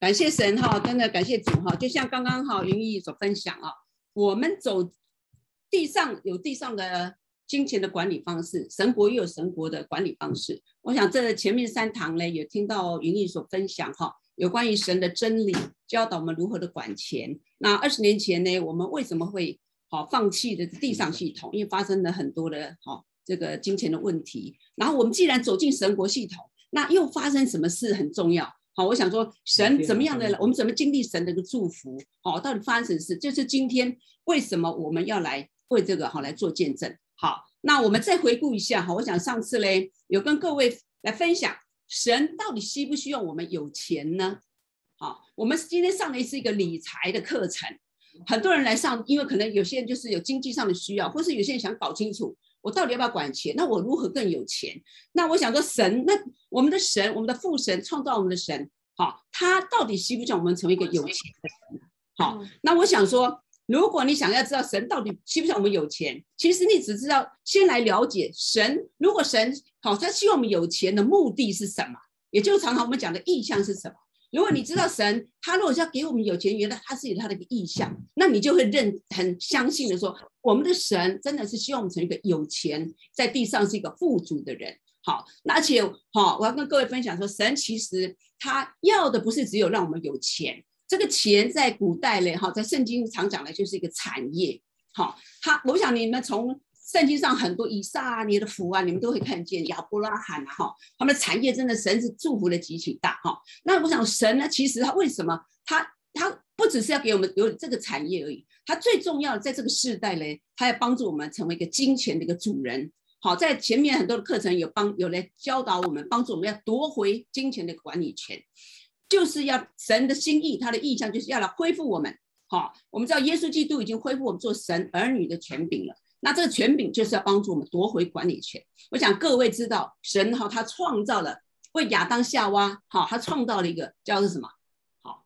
感谢神哈，真的感谢主哈。就像刚刚哈云逸所分享啊，我们走地上有地上的金钱的管理方式，神国又有神国的管理方式。我想这前面三堂呢，也听到云逸所分享哈，有关于神的真理，教导我们如何的管钱。那二十年前呢，我们为什么会好放弃的地上系统？因为发生了很多的哈这个金钱的问题。然后我们既然走进神国系统，那又发生什么事很重要？好，我想说，神怎么样的，我们怎么经历神的一个祝福？好，到底发生什么事？就是今天为什么我们要来为这个好来做见证？好，那我们再回顾一下哈，我想上次嘞有跟各位来分享，神到底需不需要我们有钱呢？好，我们今天上的是一个理财的课程，很多人来上，因为可能有些人就是有经济上的需要，或是有些人想搞清楚。我到底要不要管钱？那我如何更有钱？那我想说，神，那我们的神，我们的父神创造我们的神，好，他到底希不希望我们成为一个有钱的人？好，那我想说，如果你想要知道神到底希不希望我们有钱，其实你只知道先来了解神。如果神好，他希望我们有钱的目的是什么？也就是常常我们讲的意向是什么？如果你知道神，他如果是要给我们有钱，原来他是有他的一个意向，那你就会认很相信的说，我们的神真的是希望我们成一个有钱，在地上是一个富足的人。好，那而且好，我要跟各位分享说，神其实他要的不是只有让我们有钱，这个钱在古代嘞，哈，在圣经常讲的就是一个产业。好，他我想你们从。圣经上很多以撒啊，你的福啊，你们都会看见亚伯拉罕啊，哈，他们的产业真的神是祝福的极其大哈。那我想神呢，其实他为什么他他不只是要给我们有这个产业而已，他最重要的在这个世代呢，他要帮助我们成为一个金钱的一个主人。好，在前面很多的课程有帮有来教导我们，帮助我们要夺回金钱的管理权，就是要神的心意，他的意向就是要来恢复我们。好，我们知道耶稣基督已经恢复我们做神儿女的权柄了。那这个权柄就是要帮助我们夺回管理权。我想各位知道，神哈他创造了为亚当夏娃哈，他创造了一个叫做什么？好，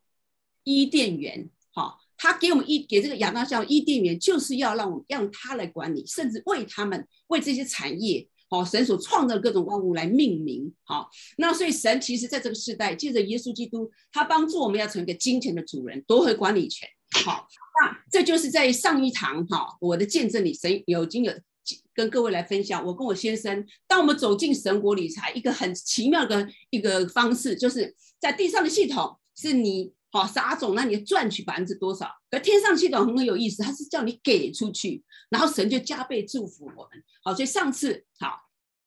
伊甸园。好，他给我们一给这个亚当夏娃伊甸园，就是要让我们让他来管理，甚至为他们为这些产业，好，神所创造的各种万物来命名。好，那所以神其实在这个时代，借着耶稣基督，他帮助我们要成为一个金钱的主人，夺回管理权。好，那这就是在上一堂哈，我的见证里，神有经有跟各位来分享。我跟我先生，当我们走进神国理财，一个很奇妙的一个方式，就是在地上的系统是你好撒种，那你赚取百分之多少？可天上系统很有意思，它是叫你给出去，然后神就加倍祝福我们。好，所以上次好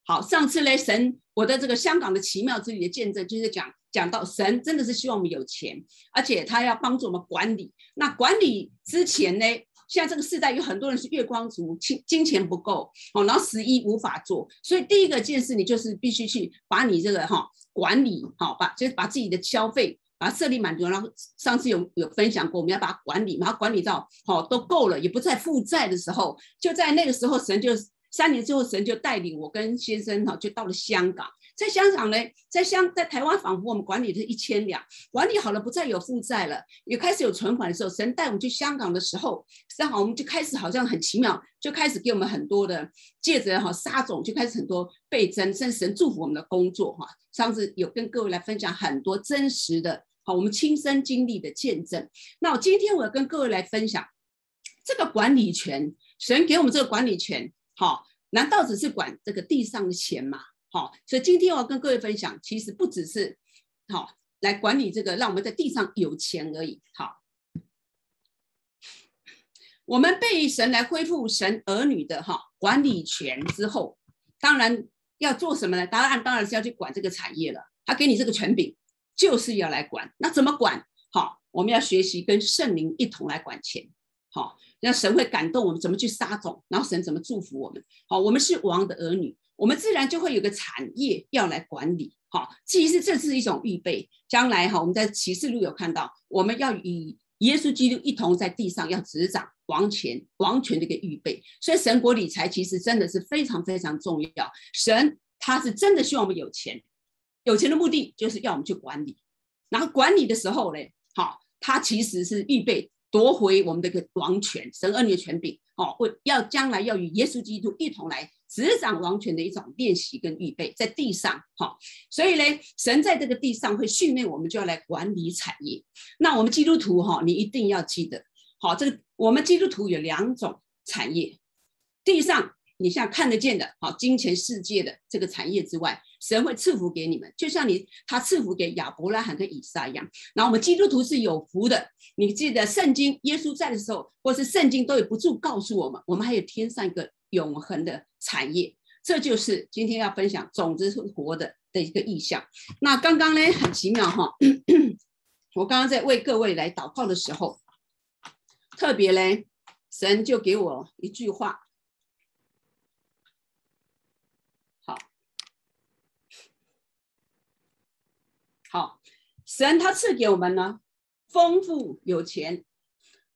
好上次嘞，神我的这个香港的奇妙之旅的见证，就是讲。讲到神真的是希望我们有钱，而且他要帮助我们管理。那管理之前呢，现在这个时代有很多人是月光族，金金钱不够哦，然后十一无法做。所以第一个件事，你就是必须去把你这个哈管理好，把就是把自己的消费把它设立满足。然后上次有有分享过，我们要把它管理，然后管理到好都够了，也不再负债的时候，就在那个时候，神就三年之后，神就带领我跟先生哈就到了香港。在香港呢，在香在台湾，仿佛我们管理的一千两，管理好了，不再有负债了，也开始有存款的时候，神带我们去香港的时候，正好我们就开始好像很奇妙，就开始给我们很多的借着哈沙种，就开始很多倍增，甚至神祝福我们的工作哈。上次有跟各位来分享很多真实的，好我们亲身经历的见证。那我今天我要跟各位来分享这个管理权，神给我们这个管理权，好，难道只是管这个地上的钱吗？好，所以今天我要跟各位分享，其实不只是好来管理这个，让我们在地上有钱而已。好，我们被神来恢复神儿女的哈管理权之后，当然要做什么呢？答案当然是要去管这个产业了。他给你这个权柄，就是要来管。那怎么管？好，我们要学习跟圣灵一同来管钱。好，那神会感动我们怎么去撒种，然后神怎么祝福我们。好，我们是王的儿女。我们自然就会有个产业要来管理，哈，其实这是一种预备，将来哈，我们在启示录有看到，我们要与耶稣基督一同在地上要执掌王权，王权的一个预备。所以神国理财其实真的是非常非常重要。神他是真的希望我们有钱，有钱的目的就是要我们去管理，然后管理的时候呢，好，他其实是预备夺回我们的个王权，神儿女的权柄，哦，为要将来要与耶稣基督一同来。执掌王权的一种练习跟预备，在地上哈。所以呢，神在这个地上会训练我们，就要来管理产业。那我们基督徒哈，你一定要记得，好，这个我们基督徒有两种产业，地上。你像看得见的，好金钱世界的这个产业之外，神会赐福给你们，就像你他赐福给亚伯拉罕跟以撒一样。然后我们基督徒是有福的，你记得圣经，耶稣在的时候，或是圣经都有不住告诉我们，我们还有天上一个永恒的产业。这就是今天要分享种子是活的的一个意象。那刚刚呢，很奇妙哈，我刚刚在为各位来祷告的时候，特别呢，神就给我一句话。好，神他赐给我们呢，丰富有钱，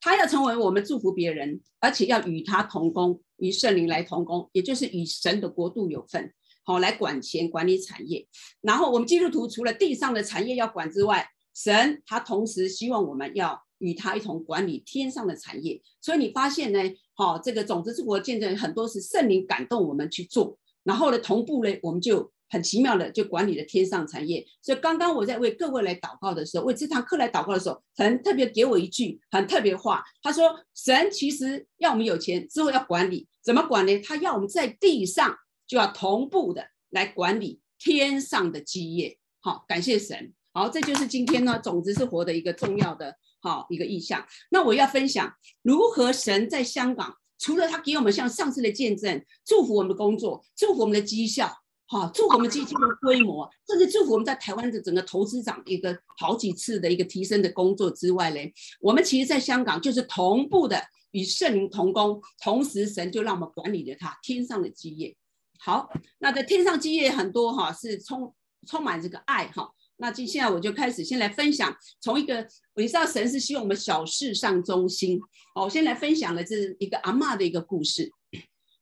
他要成为我们祝福别人，而且要与他同工，与圣灵来同工，也就是与神的国度有份，好来管钱管理产业。然后我们基督徒除了地上的产业要管之外，神他同时希望我们要与他一同管理天上的产业。所以你发现呢，好这个种子之国见证很多是圣灵感动我们去做，然后呢同步呢我们就。很奇妙的，就管理了天上产业。所以刚刚我在为各位来祷告的时候，为这堂课来祷告的时候，神特别给我一句很特别的话。他说：“神其实要我们有钱之后要管理，怎么管呢？他要我们在地上就要同步的来管理天上的基业。”好，感谢神。好，这就是今天呢，种子是活的一个重要的好一个意象。那我要分享如何神在香港，除了他给我们像上次的见证，祝福我们的工作，祝福我们的绩效。好，祝我们基金的规模，甚至祝福我们在台湾的整个投资长一个好几次的一个提升的工作之外嘞，我们其实在香港就是同步的与圣灵同工，同时神就让我们管理着他天上的基业。好，那在天上基业很多哈，是充充满这个爱哈。那接下来我就开始先来分享，从一个你知道神是希望我们小事上忠心。好，我先来分享了这是一个阿嬷的一个故事。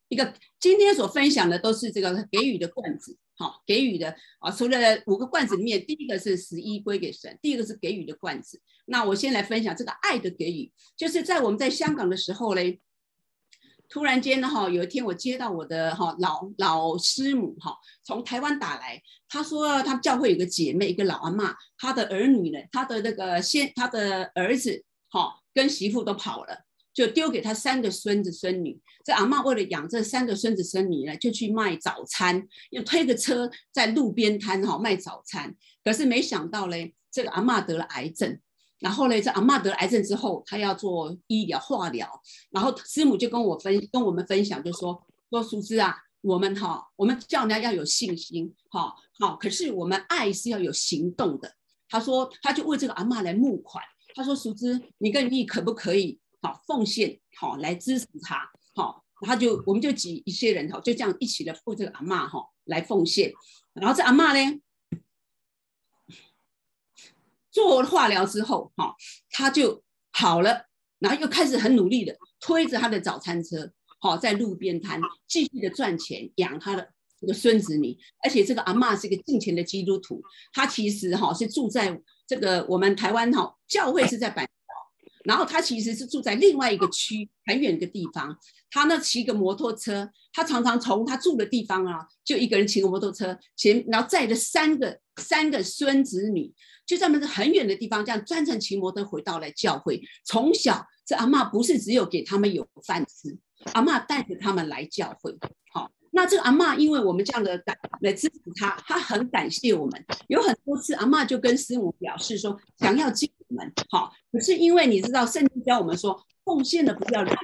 一个今天所分享的都是这个给予的罐子，好，给予的啊，除了五个罐子里面，第一个是十一归给神，第二个是给予的罐子。那我先来分享这个爱的给予，就是在我们在香港的时候嘞，突然间呢哈，有一天我接到我的哈老老师母哈从台湾打来，她说她教会有个姐妹，一个老阿嬷，她的儿女呢，她的那个先，她的儿子哈跟媳妇都跑了。就丢给他三个孙子孙女，这阿嬷为了养这三个孙子孙女呢，就去卖早餐，又推个车在路边摊哈卖早餐。可是没想到嘞，这个阿嬷得了癌症，然后呢，这阿嬷得了癌症之后，她要做医疗化疗，然后师母就跟我分跟我们分享，就说说淑芝啊，我们哈，我们叫人家要有信心，哈好，可是我们爱是要有行动的。他说他就为这个阿嬷来募款，他说淑芝，你跟你可不可以？好，奉献好来支持他，好，他就我们就挤一些人哈，就这样一起的付这个阿嬷哈来奉献，然后这阿嬷呢做化疗之后哈，他就好了，然后又开始很努力的推着他的早餐车，好在路边摊继续的赚钱养他的这个孙子女，而且这个阿嬷是一个敬虔的基督徒，她其实哈是住在这个我们台湾哈教会是在板。然后他其实是住在另外一个区很远的地方，他呢骑个摩托车，他常常从他住的地方啊，就一个人骑个摩托车前，然后载着三个三个孙子女，就在那很远的地方这样专程骑摩托回到来教会。从小这阿嬷不是只有给他们有饭吃，阿嬷带着他们来教会。好，那这个阿嬷因为我们这样的感来支持他，他很感谢我们。有很多次阿嬷就跟师母表示说，想要进。们好，可是因为你知道，圣经教我们说，奉献的不要让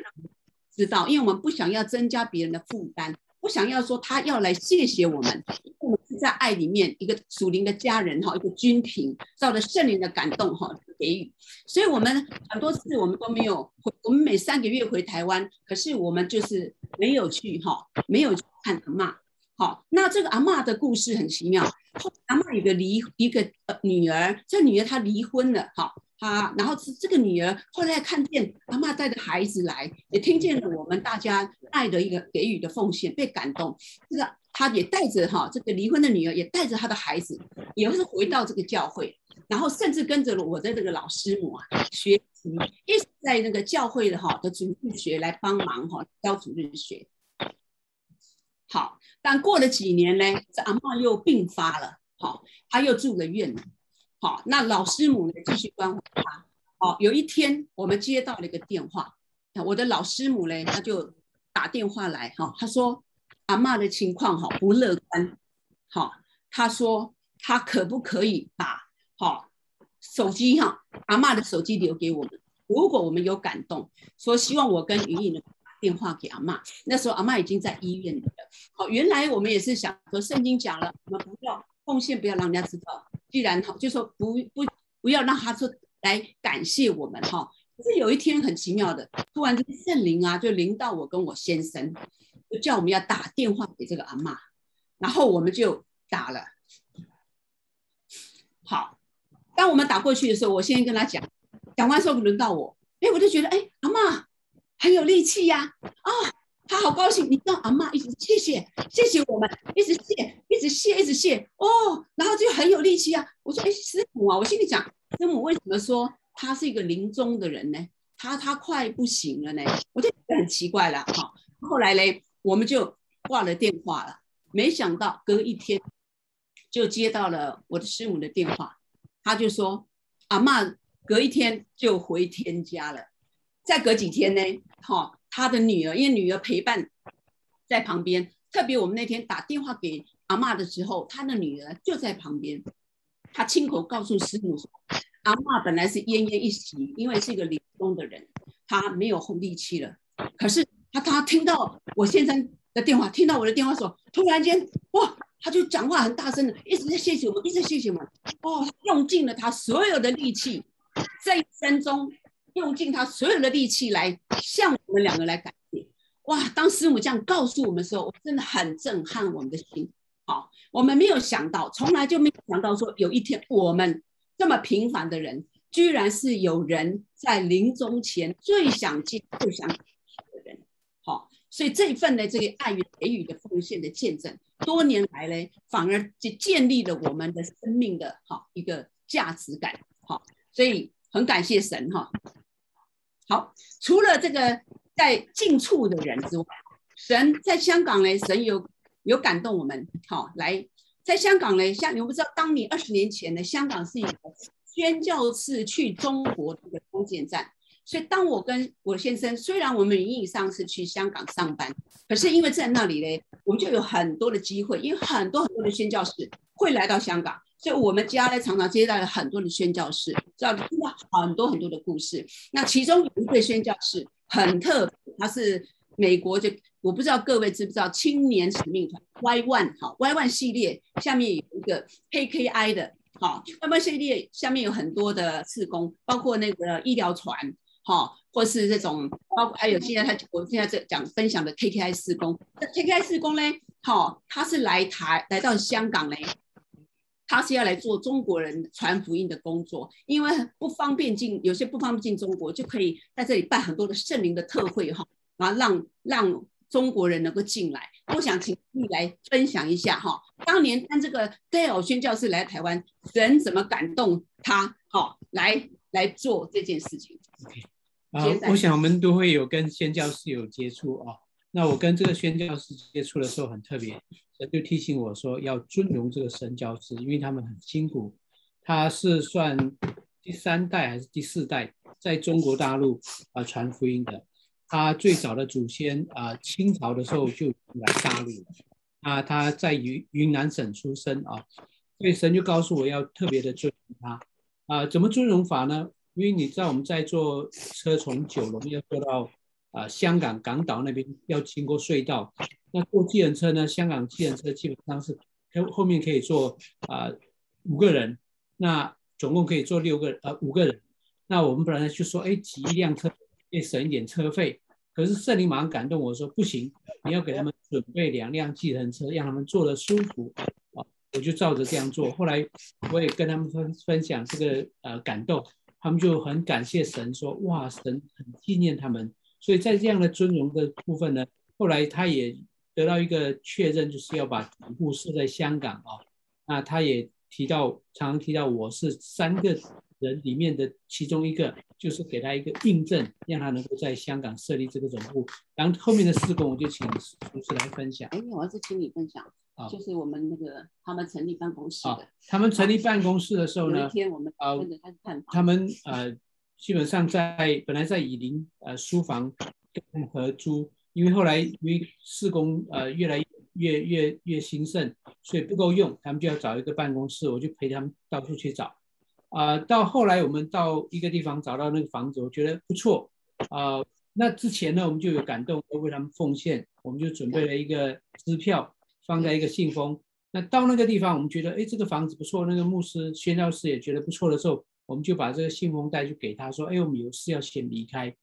知道，因为我们不想要增加别人的负担，不想要说他要来谢谢我们，我们是在爱里面一个属灵的家人哈，一个军品，照着圣灵的感动哈给予，所以我们很多次我们都没有，我们每三个月回台湾，可是我们就是没有去哈，没有去看阿嬷。好，那这个阿嬷的故事很奇妙。后阿嬷有个离一个女儿，这女儿她离婚了，哈，她然后是这个女儿后来看见阿嬷带着孩子来，也听见了我们大家爱的一个给予的奉献，被感动。这个她也带着哈这个离婚的女儿，也带着她的孩子，也是回到这个教会，然后甚至跟着了我的这个老师母啊学习，一直在那个教会的哈的主日学来帮忙哈教主日学。好，但过了几年呢，这阿嬷又病发了，好，她又住了院了，好，那老师母呢继续关怀她。好，有一天我们接到了一个电话，我的老师母呢，她就打电话来，哈，她说阿嬷的情况哈不乐观，好，她说她可不可以把好手机哈阿嬷的手机留给我们，如果我们有感动，说希望我跟云颖呢。电话给阿妈，那时候阿妈已经在医院里了。好，原来我们也是想和圣经讲了，我们不要奉献，不要让人家知道。既然好，就说不不不要让他说来感谢我们哈。可是有一天很奇妙的，突然间圣灵啊就临到我跟我先生，就叫我们要打电话给这个阿妈，然后我们就打了。好，当我们打过去的时候，我先跟他讲，讲完之后轮到我，哎，我就觉得哎，阿妈。很有力气呀！啊，他好高兴，你知道阿嬷一直谢谢谢谢我们，一直谢一直谢一直谢哦，然后就很有力气啊。我说哎，师母啊，我心里讲，师母为什么说他是一个临终的人呢？他他快不行了呢，我就觉得很奇怪了。好，后来呢，我们就挂了电话了。没想到隔一天就接到了我的师母的电话，他就说阿嬷隔一天就回天家了。再隔几天呢？哈，他的女儿，因为女儿陪伴在旁边，特别我们那天打电话给阿嬷的时候，他的女儿就在旁边，他亲口告诉师母说，阿嬷本来是奄奄一息，因为是一个临终的人，他没有力气了。可是他他听到我先生的电话，听到我的电话说，突然间哇，他就讲话很大声的，一直在谢谢我们，一直谢谢我们，哦，用尽了他所有的力气，这一生中。用尽他所有的力气来向我们两个来感谢，哇！当师母这样告诉我们的时候，我真的很震撼我们的心。好，我们没有想到，从来就没有想到说有一天我们这么平凡的人，居然是有人在临终前最想见、最想感谢的人。好，所以这一份的这个爱与给予的奉献的见证，多年来呢，反而就建立了我们的生命的好一个价值感。好，所以很感谢神哈。好，除了这个在近处的人之外，神在香港呢，神有有感动我们。好，来在香港呢，像你们不知道，当年二十年前呢，香港是一个宣教士去中国的一个中间站。所以，当我跟我先生，虽然我们名义上是去香港上班，可是因为在那里呢，我们就有很多的机会，因为很多很多的宣教士会来到香港。所以我们家呢，常常接待了很多的宣教士，知道听到很多很多的故事。那其中有一位宣教士很特别，他是美国就我不知道各位知不知道青年使命团 Y One 好 Y One 系列下面有一个 KKI 的，好 Y One 系列下面有很多的事工，包括那个医疗船，好或是这种，包括还有现在他我现在在讲分享的 KKI 事工。那 KKI 事工呢，好，他是来台来到香港呢。他是要来做中国人传福音的工作，因为不方便进，有些不方便进中国，就可以在这里办很多的圣灵的特会哈，然后让让中国人能够进来。我想请你来分享一下哈，当年当这个戴尔宣教士来台湾，人怎么感动他，好来来做这件事情。啊，我想我们都会有跟宣教士有接触啊。那我跟这个宣教士接触的时候很特别。神就提醒我说，要尊荣这个宣教士，因为他们很辛苦。他是算第三代还是第四代在中国大陆啊传福音的？他最早的祖先啊，清朝的时候就来大陆了。啊，他在云云南省出生啊，所以神就告诉我要特别的尊荣他。啊，怎么尊荣法呢？因为你知道我们在坐车从九龙要坐到啊香港港岛那边，要经过隧道。那坐计程车呢？香港计程车基本上是后后面可以坐啊、五个人，那总共可以坐六个呃五个人。那我们本来就说，哎，挤一辆车可以省一点车费。可是圣灵马上感动我说，不行，你要给他们准备两辆计程车，让他们坐得舒服啊。我就照着这样做。后来我也跟他们分分享这个呃感动，他们就很感谢神说，哇，神很纪念他们。所以在这样的尊荣的部分呢，后来他也。得到一个确认，就是要把总部设在香港啊。那他也提到，常常提到我是三个人里面的其中一个，就是给他一个印证，让他能够在香港设立这个总部。然后后面的施工，我就请主持来分享。哎，我要是请你分享，啊，就是我们那个他们成立办公室的。他们成立办公室的时候呢，有一天我们跟着他去看，他们呃，基本上在本来在以林呃书房跟合租，因为后来因为事工呃越来越越越兴盛，所以不够用，他们就要找一个办公室，我就陪他们到处去找。呃，到后来我们到一个地方找到那个房子，我觉得不错。呃，那之前呢，我们就有感动，要为他们奉献，我们就准备了一个支票，放在一个信封。那到那个地方，我们觉得，哎，这个房子不错，那个牧师、宣教士也觉得不错的时候，我们就把这个信封袋就给他说，哎，我们有事要先离开。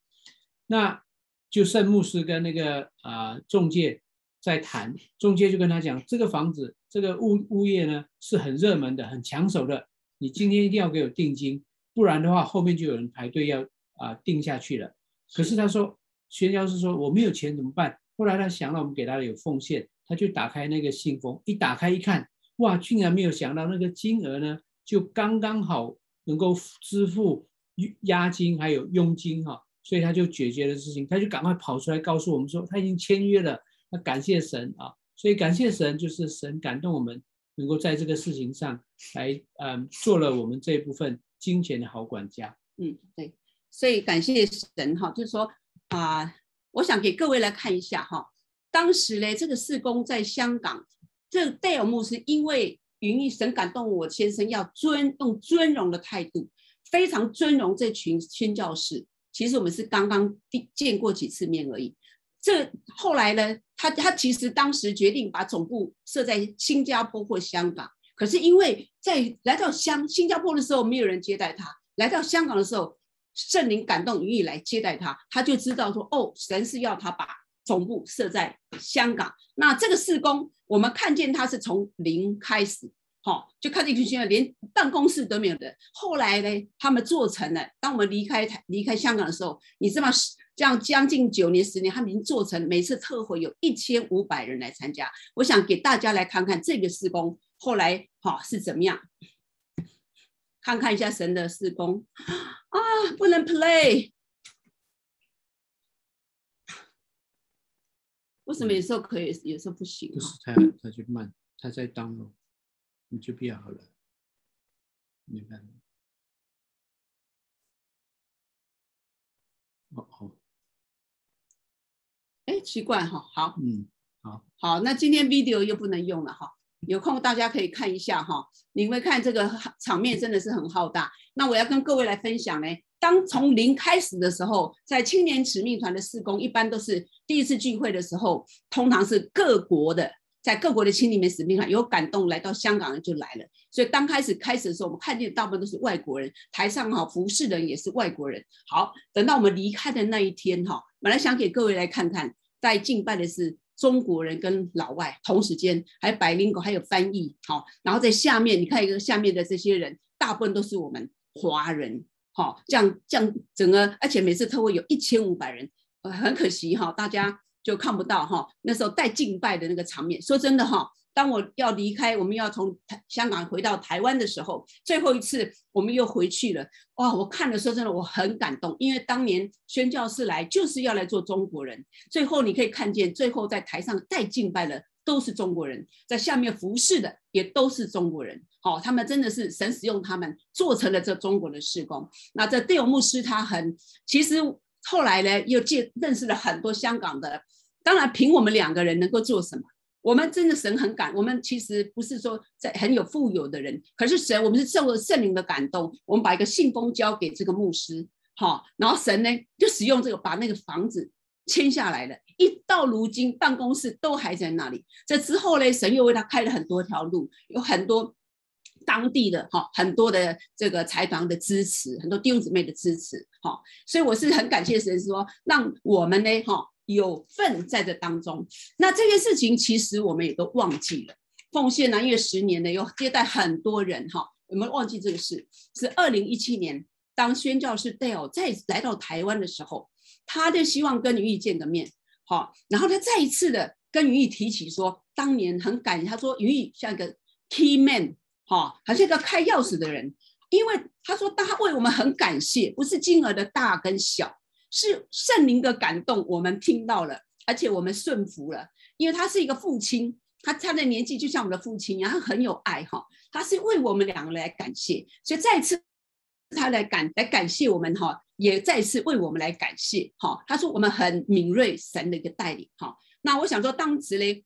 那就圣牧师跟那个啊、中介在谈，中介就跟他讲，这个房子，这个物物业呢是很热门的，很抢手的。你今天一定要给我定金，不然的话后面就有人排队要啊定下去了。可是他说，宣教士说我没有钱怎么办？后来他想到我们给他有奉献，他就打开那个信封，一打开一看，哇，竟然没有想到那个金额呢，就刚刚好能够支付押金还有佣金哈，所以他就解决了事情，他就赶快跑出来告诉我们说他已经签约了，那感谢神啊，所以感谢神就是神感动我们。能够在这个事情上来，嗯，做了我们这一部分金钱的好管家。嗯，对，所以感谢神哈，就是说啊、我想给各位来看一下哈，当时呢，这个事工在香港，这戴尔牧师因为云逸神感动我先生要尊用尊荣的态度，非常尊荣这群宣教士。其实我们是刚刚见过几次面而已。这后来呢，他他其实当时决定把总部设在新加坡或香港，可是因为在来到香新加坡的时候没有人接待他，来到香港的时候，圣灵感动云逸来接待他，他就知道说哦，神是要他把总部设在香港。那这个事工，我们看见他是从零开始，好、就看见一群人连办公室都没有的。后来呢，他们做成了。当我们离开台离开香港的时候，你知道吗？这样将近九年十年，他们已经做成每次特会有一千五百人来参加。我想给大家来看看这个事工后来哈、哦、是怎么样，看看一下神的事工啊，不能 play，为什么有时候可以，有时候不行、啊？不是他，他就慢，他在当了，你就变好了，你看，哦哦。哎，奇怪哈，好，嗯，好，好，那今天 video 又不能用了哈，有空大家可以看一下哈，你会看这个场面真的是很浩大。那我要跟各位来分享呢，当从零开始的时候，在青年使命团的事工，一般都是第一次聚会的时候，通常是各国的，在各国的青年使命团有感动来到香港人就来了，所以当开始开始的时候，我们看见大部分都是外国人，台上哈服侍的人也是外国人。好，等到我们离开的那一天哈，本来想给各位来看看。在敬拜的是中国人跟老外，同时间还有百灵狗，还有翻译，好，然后在下面你看一个下面的这些人，大部分都是我们华人，好，这样这样整个，而且每次特会有一千五百人，呃，很可惜哈，大家就看不到哈，那时候带敬拜的那个场面，说真的哈。当我要离开，我们要从台香港回到台湾的时候，最后一次我们又回去了。哇！我看的时候真的我很感动，因为当年宣教士来就是要来做中国人。最后你可以看见，最后在台上带敬拜的都是中国人，在下面服侍的也都是中国人。好、哦，他们真的是神使用他们做成了这中国的事工。那这戴尔牧师他很，其实后来呢又见认识了很多香港的，当然凭我们两个人能够做什么？我们真的神很感，我们其实不是说在很有富有的人，可是神，我们是受了圣灵的感动，我们把一个信封交给这个牧师，好，然后神呢就使用这个把那个房子签下来了，一到如今办公室都还在那里。这之后呢，神又为他开了很多条路，有很多当地的哈很多的这个财团的支持，很多弟兄姊妹的支持，好，所以我是很感谢神说，让我们呢哈。有份在这当中，那这件事情其实我们也都忘记了。奉献南越十年呢，有接待很多人哈，我们忘记这个事。是二零一七年，当宣教士戴尔再来到台湾的时候，他就希望跟云义见个面，好，然后他再一次的跟云义提起说，当年很感，他说云义像一个 key man，哈，好像一个开钥匙的人。因为他说，他为我们很感谢，不是金额的大跟小，是圣灵的感动，我们听到了，而且我们顺服了。因为他是一个父亲，他他的年纪就像我们的父亲一样，他很有爱哈，他是为我们两个来感谢，所以再次他来感来感谢我们哈，也再次为我们来感谢哈。他说我们很敏锐神的一个带领哈。那我想说，当时嘞，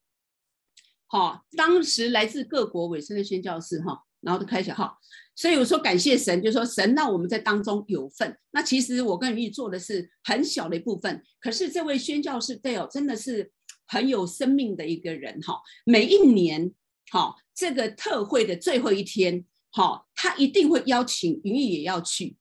好，当时来自各国委身的宣教士哈。然后就开始哈，所以我说感谢神，就说神让我们在当中有份。那其实我跟云玉做的是很小的一部分，可是这位宣教士 Dale 真的是很有生命的一个人哈。每一年哈，这个特会的最后一天哈，他一定会邀请云逸也要去。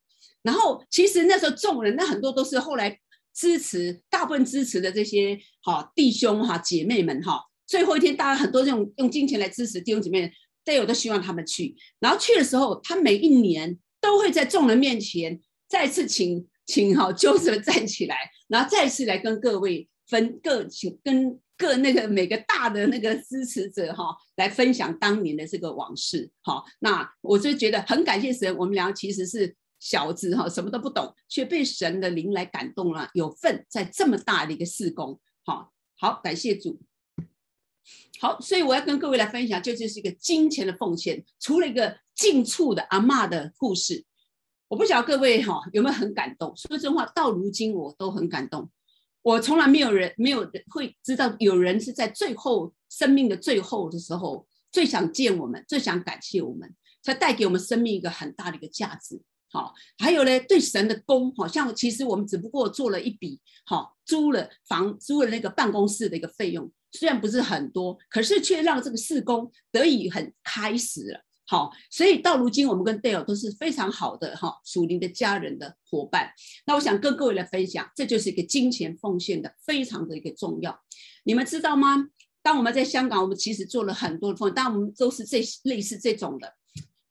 然后其实那时候众人那很多都是后来支持，大部分支持的这些哈弟兄哈姐妹们哈，最后一天大家很多用用金钱来支持弟兄姐妹。队友都希望他们去，然后去的时候，他每一年都会在众人面前再次请请好就是站起来，然后再次来跟各位分各请跟各那个每个大的那个支持者哈来分享当年的这个往事哈。那我就觉得很感谢神，我们俩其实是小子哈，什么都不懂，却被神的灵来感动了，有份在这么大的一个事工。好，好，感谢主。好，所以我要跟各位来分享，这就是一个金钱的奉献。除了一个近处的阿嬷的故事，我不晓得各位哈有没有很感动。说真话，到如今我都很感动。我从来没有人没有人会知道，有人是在最后生命的最后的时候，最想见我们，最想感谢我们，才带给我们生命一个很大的一个价值。好，还有呢，对神的功，好像其实我们只不过做了一笔，好租了房，租了那个办公室的一个费用。虽然不是很多，可是却让这个事工得以很开始了。好，所以到如今我们跟 Dale 都是非常好的哈属灵的家人的伙伴。那我想跟各位来分享，这就是一个金钱奉献的非常的一个重要。你们知道吗？当我们在香港，我们其实做了很多的奉献，但我们都是这类似这种的。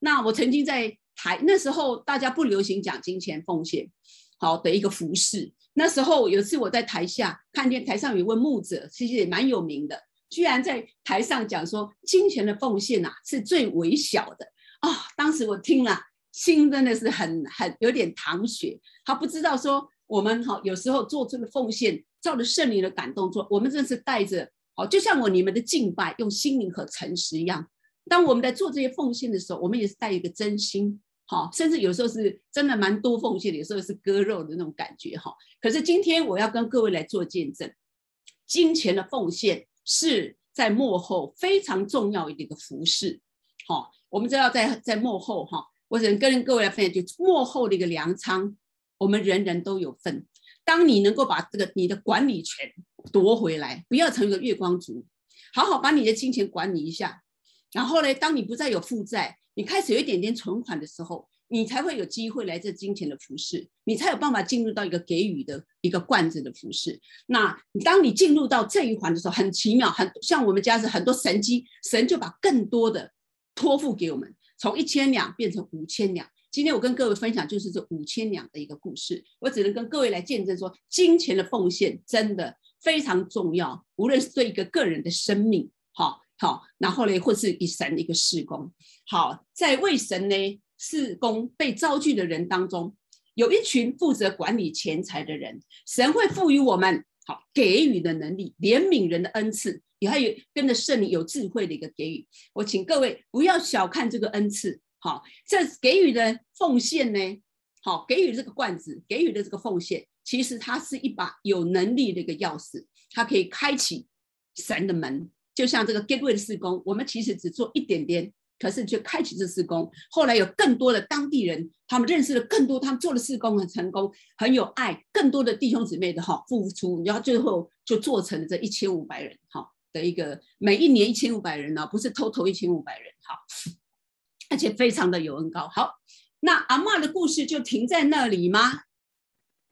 那我曾经在台那时候，大家不流行讲金钱奉献，好的一个服饰。那时候有次我在台下看见台上有位牧者，其实也蛮有名的，居然在台上讲说金钱的奉献呐、啊、是最微小的啊、当时我听了，心真的是很很有点淌血。他不知道说我们哈有时候做这个奉献，照着圣灵的感动做，我们真是带着哦，就像我你们的敬拜用心灵和诚实一样。当我们在做这些奉献的时候，我们也是带一个真心。好，甚至有时候是真的蛮多奉献的，有时候是割肉的那种感觉哈。可是今天我要跟各位来做见证，金钱的奉献是在幕后非常重要的一个服饰。好，我们知道在在幕后哈，我只能跟各位来分享，就幕后的一个粮仓，我们人人都有份。当你能够把这个你的管理权夺回来，不要成为个月光族，好好把你的金钱管理一下。然后呢，当你不再有负债。你开始有一点点存款的时候，你才会有机会来这金钱的服侍，你才有办法进入到一个给予的一个罐子的服侍。那当你进入到这一环的时候，很奇妙，很像我们家是很多神机，神就把更多的托付给我们，从一千两变成五千两。今天我跟各位分享就是这五千两的一个故事，我只能跟各位来见证说，金钱的奉献真的非常重要，无论是对一个个人的生命，好。然后呢，或是以神的一个事工。好，在为神呢事工被召聚的人当中，有一群负责管理钱财的人。神会赋予我们好给予的能力，怜悯人的恩赐，也还有跟着圣灵有智慧的一个给予。我请各位不要小看这个恩赐。好，这给予的奉献呢，好，给予这个罐子，给予的这个奉献，其实它是一把有能力的一个钥匙，它可以开启神的门。就像这个 Gateway 的施工，我们其实只做一点点，可是却开启这施工。后来有更多的当地人，他们认识了更多，他们做的事工很成功，很有爱，更多的弟兄姊妹的哈付出，然后最后就做成了这一千五百人哈的一个每一年一千五百人呢，不是偷偷一千五百人哈，而且非常的有恩膏。好，那阿嬷的故事就停在那里吗？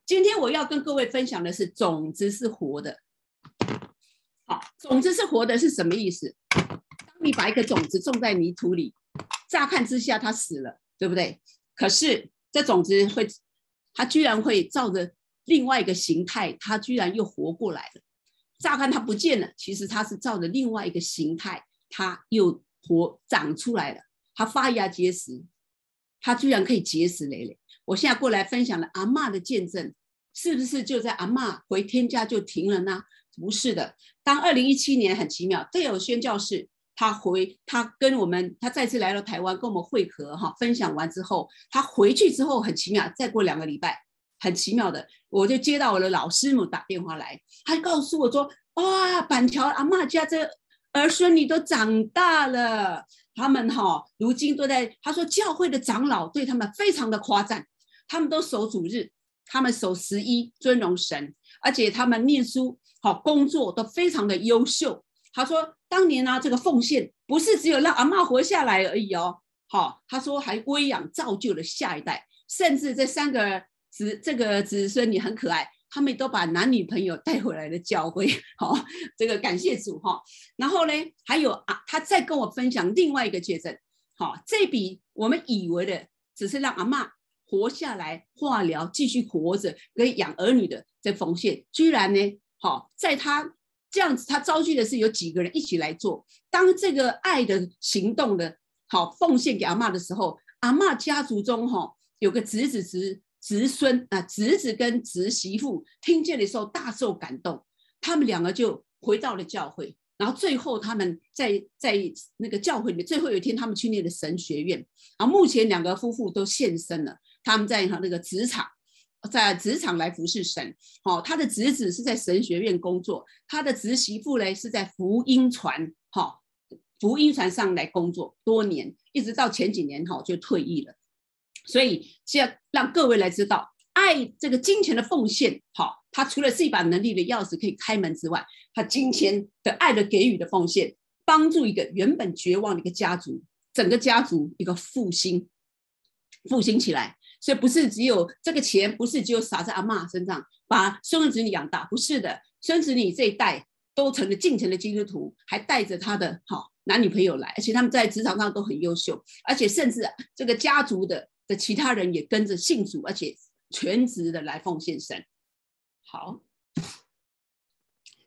今天我要跟各位分享的是种子是活的。种子是活的，是什么意思？当你把一个种子种在泥土里，乍看之下它死了，对不对？可是这种子会，它居然会照着另外一个形态，它居然又活过来了。乍看它不见了，其实它是照着另外一个形态，它又活长出来了，它发芽结实。它居然可以结实累累。我现在过来分享了阿嬷的见证，是不是就在阿嬷回天家就停了呢？不是的，当二零一七年很奇妙，这有宣教士，他回他跟我们，他再次来到台湾跟我们会合哈，分享完之后，他回去之后很奇妙，再过两个礼拜，很奇妙的，我就接到我的老师母打电话来，他告诉我说，哇，板桥阿嬷家这儿孙女都长大了，他们哈如今都在，他说教会的长老对他们非常的夸赞，他们都守主日，他们守十一尊荣神，而且他们念书。好，工作都非常的优秀。他说，当年呢、啊，这个奉献不是只有让阿嬷活下来而已哦。好，他说还喂养造就了下一代，甚至这三个子这个子孙也很可爱，他们都把男女朋友带回来的教会。好，这个感谢主哈。然后呢，还有啊，他再跟我分享另外一个见证。好，这笔我们以为的只是让阿嬷活下来，化疗继续活着，可以养儿女的这奉献，居然呢。好，在他这样子，他召集的是有几个人一起来做。当这个爱的行动的，好奉献给阿嬷的时候，阿嬷家族中哈有个侄子侄侄孙啊，侄子跟侄媳妇听见的时候大受感动，他们两个就回到了教会。然后最后他们在在那个教会里面，最后有一天他们去念的神学院。然后目前两个夫妇都现身了，他们在哈那个职场。在职场来服侍神，好，他的侄子是在神学院工作，他的侄媳妇呢是在福音传，好，福音传上来工作多年，一直到前几年哈就退役了。所以，现在让各位来知道，爱这个金钱的奉献，好，它除了是一把能力的钥匙可以开门之外，它金钱的爱的给予的奉献，帮助一个原本绝望的一个家族，整个家族一个复兴，复兴起来。所以不是只有这个钱，不是只有撒在阿嬷身上，把孙子女养大，不是的，孙子女这一代都成了敬虔的基督徒，还带着他的好男女朋友来，而且他们在职场上都很优秀，而且甚至这个家族的的其他人也跟着信主，而且全职的来奉献神。好，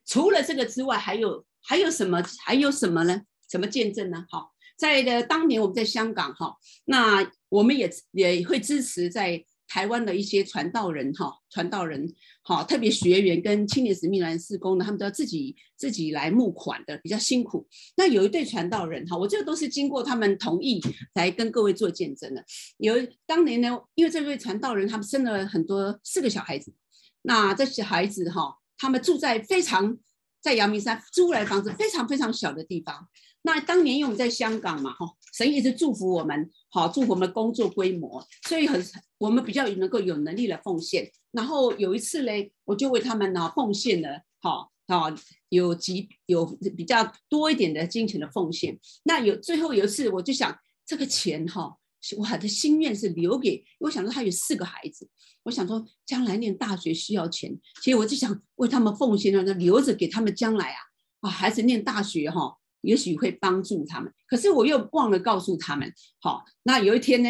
除了这个之外，还有还有什么？还有什么呢？什么见证呢？好。在的当年，我们在香港哈，那我们也也会支持在台湾的一些传道人哈，传道人哈，特别学员跟青年使命来事工的，他们都要自己自己来募款的，比较辛苦。那有一对传道人哈，我这个都是经过他们同意来跟各位做见证的。有当年呢，因为这位传道人他们生了很多四个小孩子，那这些孩子哈，他们住在非常在阳明山租来房子非常非常小的地方。那当年因为我们在香港嘛，哈，神一直祝福我们，好，祝福我们工作规模，所以很我们比较能够有能力来奉献。然后有一次嘞，我就为他们呢奉献了，好，好，有几有比较多一点的金钱的奉献。那有最后有一次，我就想这个钱哈，我的心愿是留给，我想说他有四个孩子，我想说将来念大学需要钱，所以我就想为他们奉献，让他留着给他们将来啊，啊，孩子念大学哈。也许会帮助他们，可是我又忘了告诉他们。好，那有一天呢，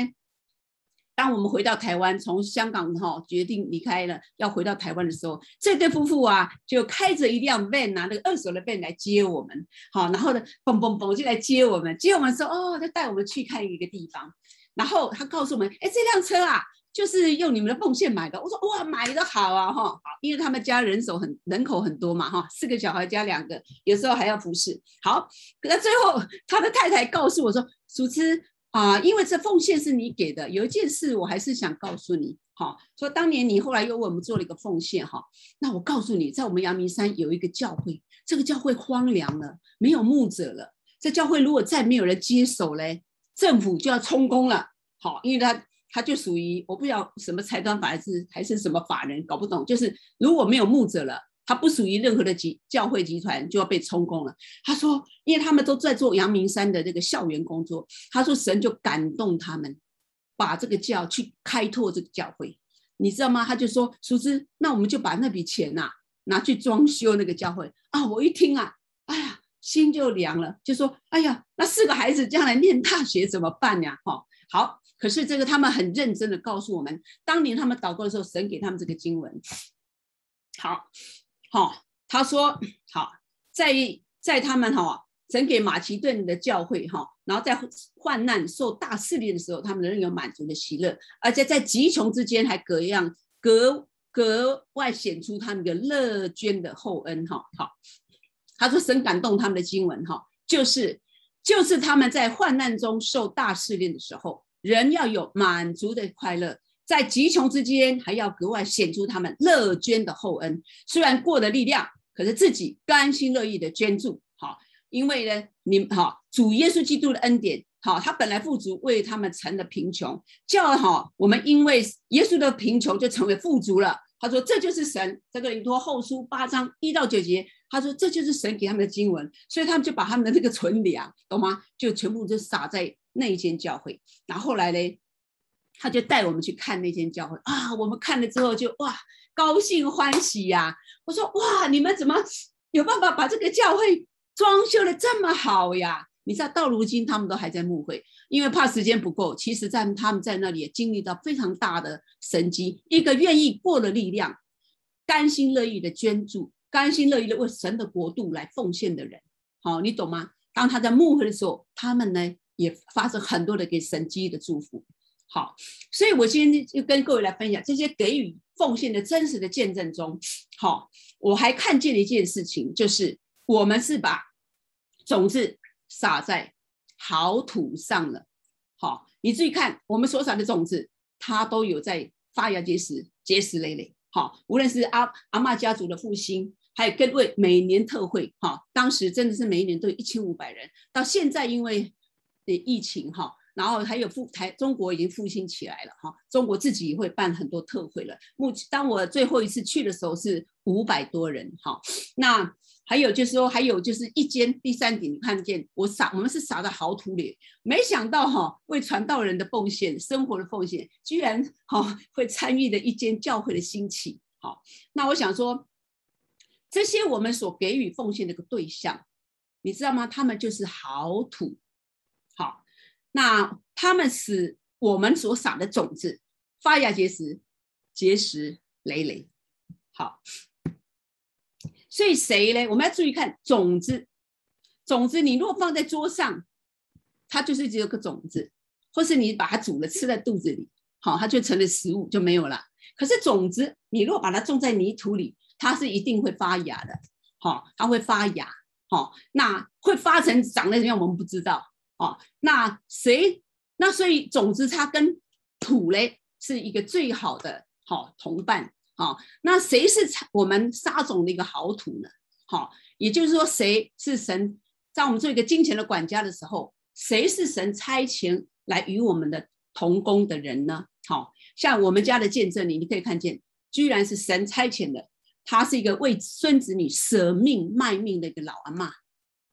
当我们回到台湾，从香港哈决定离开了，要回到台湾的时候，这对夫妇啊就开着一辆 van 拿那个二手的 van 来接我们。好，然后呢，嘣嘣嘣就来接我们，接我们说哦，就带我们去看一个地方。然后他告诉我们，哎，这辆车啊。就是用你们的奉献买的，我说哇，买的好啊哈，好，因为他们家人手很人口很多嘛哈，四个小孩加两个，有时候还要服侍。好，可最后他的太太告诉我说，淑芝啊，因为这奉献是你给的，有一件事我还是想告诉你，哈，说当年你后来又为我们做了一个奉献哈，那我告诉你，在我们阳明山有一个教会，这个教会荒凉了，没有牧者了，这教会如果再没有人接手嘞，政府就要充公了，好，因为他。他就属于我不知道什么财团法还是还是什么法人，搞不懂。就是如果没有牧者了，他不属于任何的集教会集团，就要被充公了。他说，因为他们都在做阳明山的这个校园工作，他说神就感动他们，把这个教去开拓这个教会，你知道吗？他就说，叔侄，那我们就把那笔钱呐、拿去装修那个教会啊。我一听啊，哎呀，心就凉了，就说，哎呀，那四个孩子将来念大学怎么办呀？哈，好。可是这个，他们很认真的告诉我们，当年他们祷告的时候，神给他们这个经文。好，好，他说，好，在在他们哈，神给马其顿的教会哈，然后在患难受大试炼的时候，他们仍有满足的喜乐，而且在极穷之间还各样格格外显出他们的乐捐的厚恩哈。好，他说神感动他们的经文哈，就是就是他们在患难中受大试炼的时候，人要有满足的快乐，在极穷之间还要格外显出他们乐捐的厚恩。虽然过了力量，可是自己甘心乐意的捐助。好因为呢，你哈主耶稣基督的恩典，好，他本来富足，为他们成了贫穷，叫好我们因为耶稣的贫穷就成为富足了。他说这就是神，这个哥林多后书八章一到九节，他说这就是神给他们的经文，所以他们就把他们的那个存粮，懂吗？就全部就撒在那一间教会。然后后来呢，他就带我们去看那间教会啊，我们看了之后就哇高兴欢喜呀、我说哇，你们怎么有办法把这个教会？装修的这么好呀！你知道到如今他们都还在牧会，因为怕时间不够。其实，在他们在那里也经历到非常大的神迹。一个愿意过了力量，甘心乐意的捐助，甘心乐意的为神的国度来奉献的人，好，你懂吗？当他在牧会的时候，他们呢也发生很多的给神迹的祝福。好，所以我今天就跟各位来分享这些给予奉献的真实的见证中，好，我还看见了一件事情，就是。我们是把种子撒在好土上了，好，你注意看，我们所撒的种子，它都有在发芽结实，结实累累。好，无论是阿阿嬷家族的复兴，还有各位每年特会，哈，当时真的是每一年都有一千五百人，到现在因为的疫情，哈。然后还有复台，中国已经复兴起来了哈，中国自己也会办很多特会了。目前当我最后一次去的时候是五百多人哈。那还有就是说，还有就是一间第三点，你看见我撒，我们是撒在好土里，没想到哈，为传道人的奉献、生活的奉献，居然哈会参与的一间教会的兴起。好，那我想说，这些我们所给予奉献的一个对象，你知道吗？他们就是好土。那他们使我们所撒的种子发芽结实，结实累累。好，所以谁呢？我们要注意看种子。种子你如果放在桌上，它就是只有个种子；或是你把它煮了吃在肚子里，好，它就成了食物就没有了。可是种子，你如果把它种在泥土里，它是一定会发芽的。好，它会发芽。好，那会发成长得怎么样？我们不知道。哦，那谁？那所以种子它跟土嘞是一个最好的好、哦、同伴。好、哦，那谁是我们撒种的一个好土呢？好、哦，也就是说，谁是神在我们做一个金钱的管家的时候，谁是神差遣来与我们的同工的人呢？好、哦，像我们家的见证里，你可以看见，居然是神差遣的，他是一个为孙子女舍命卖命的一个老阿嬷。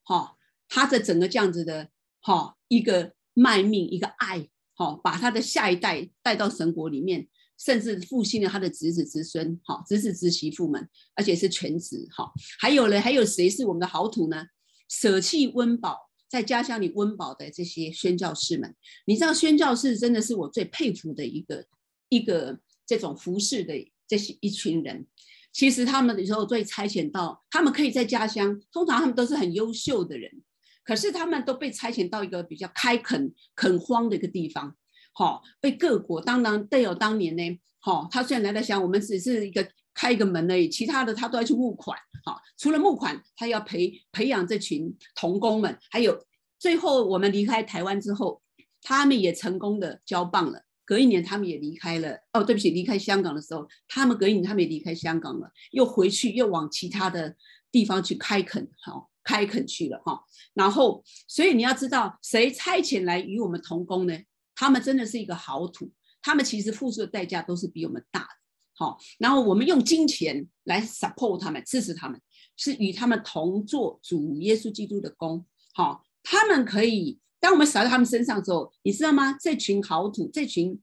好、哦，他的整个这样子的。好，一个卖命，一个爱，好，把他的下一代带到神国里面，甚至复兴了他的子子子孙，好，子子侄媳妇们，而且是全职，好，还有呢，还有谁是我们的好土呢？舍弃温饱，在家乡里温饱的这些宣教士们，你知道宣教士真的是我最佩服的一个一个这种服侍的这些一群人。其实他们有时候最差遣到，他们可以在家乡，通常他们都是很优秀的人。可是他们都被差遣到一个比较开垦、垦荒的一个地方，好、被各国当然队友当年呢，好、他虽然来到香我们只是一个开一个门而已，其他的他都要去募款，好、除了募款，他要培培养这群童工们，还有最后我们离开台湾之后，他们也成功的交棒了。隔一年他们也离开了，哦，对不起，离开香港的时候，他们隔一年他们也离开香港了，又回去又往其他的地方去开垦，好、开垦去了哈，然后所以你要知道谁差遣来与我们同工呢？他们真的是一个好土，他们其实付出的代价都是比我们大的。好，然后我们用金钱来 support 他们，支持他们，是与他们同做主耶稣基督的工。好，他们可以当我们撒在他们身上之后，你知道吗？这群好土，这群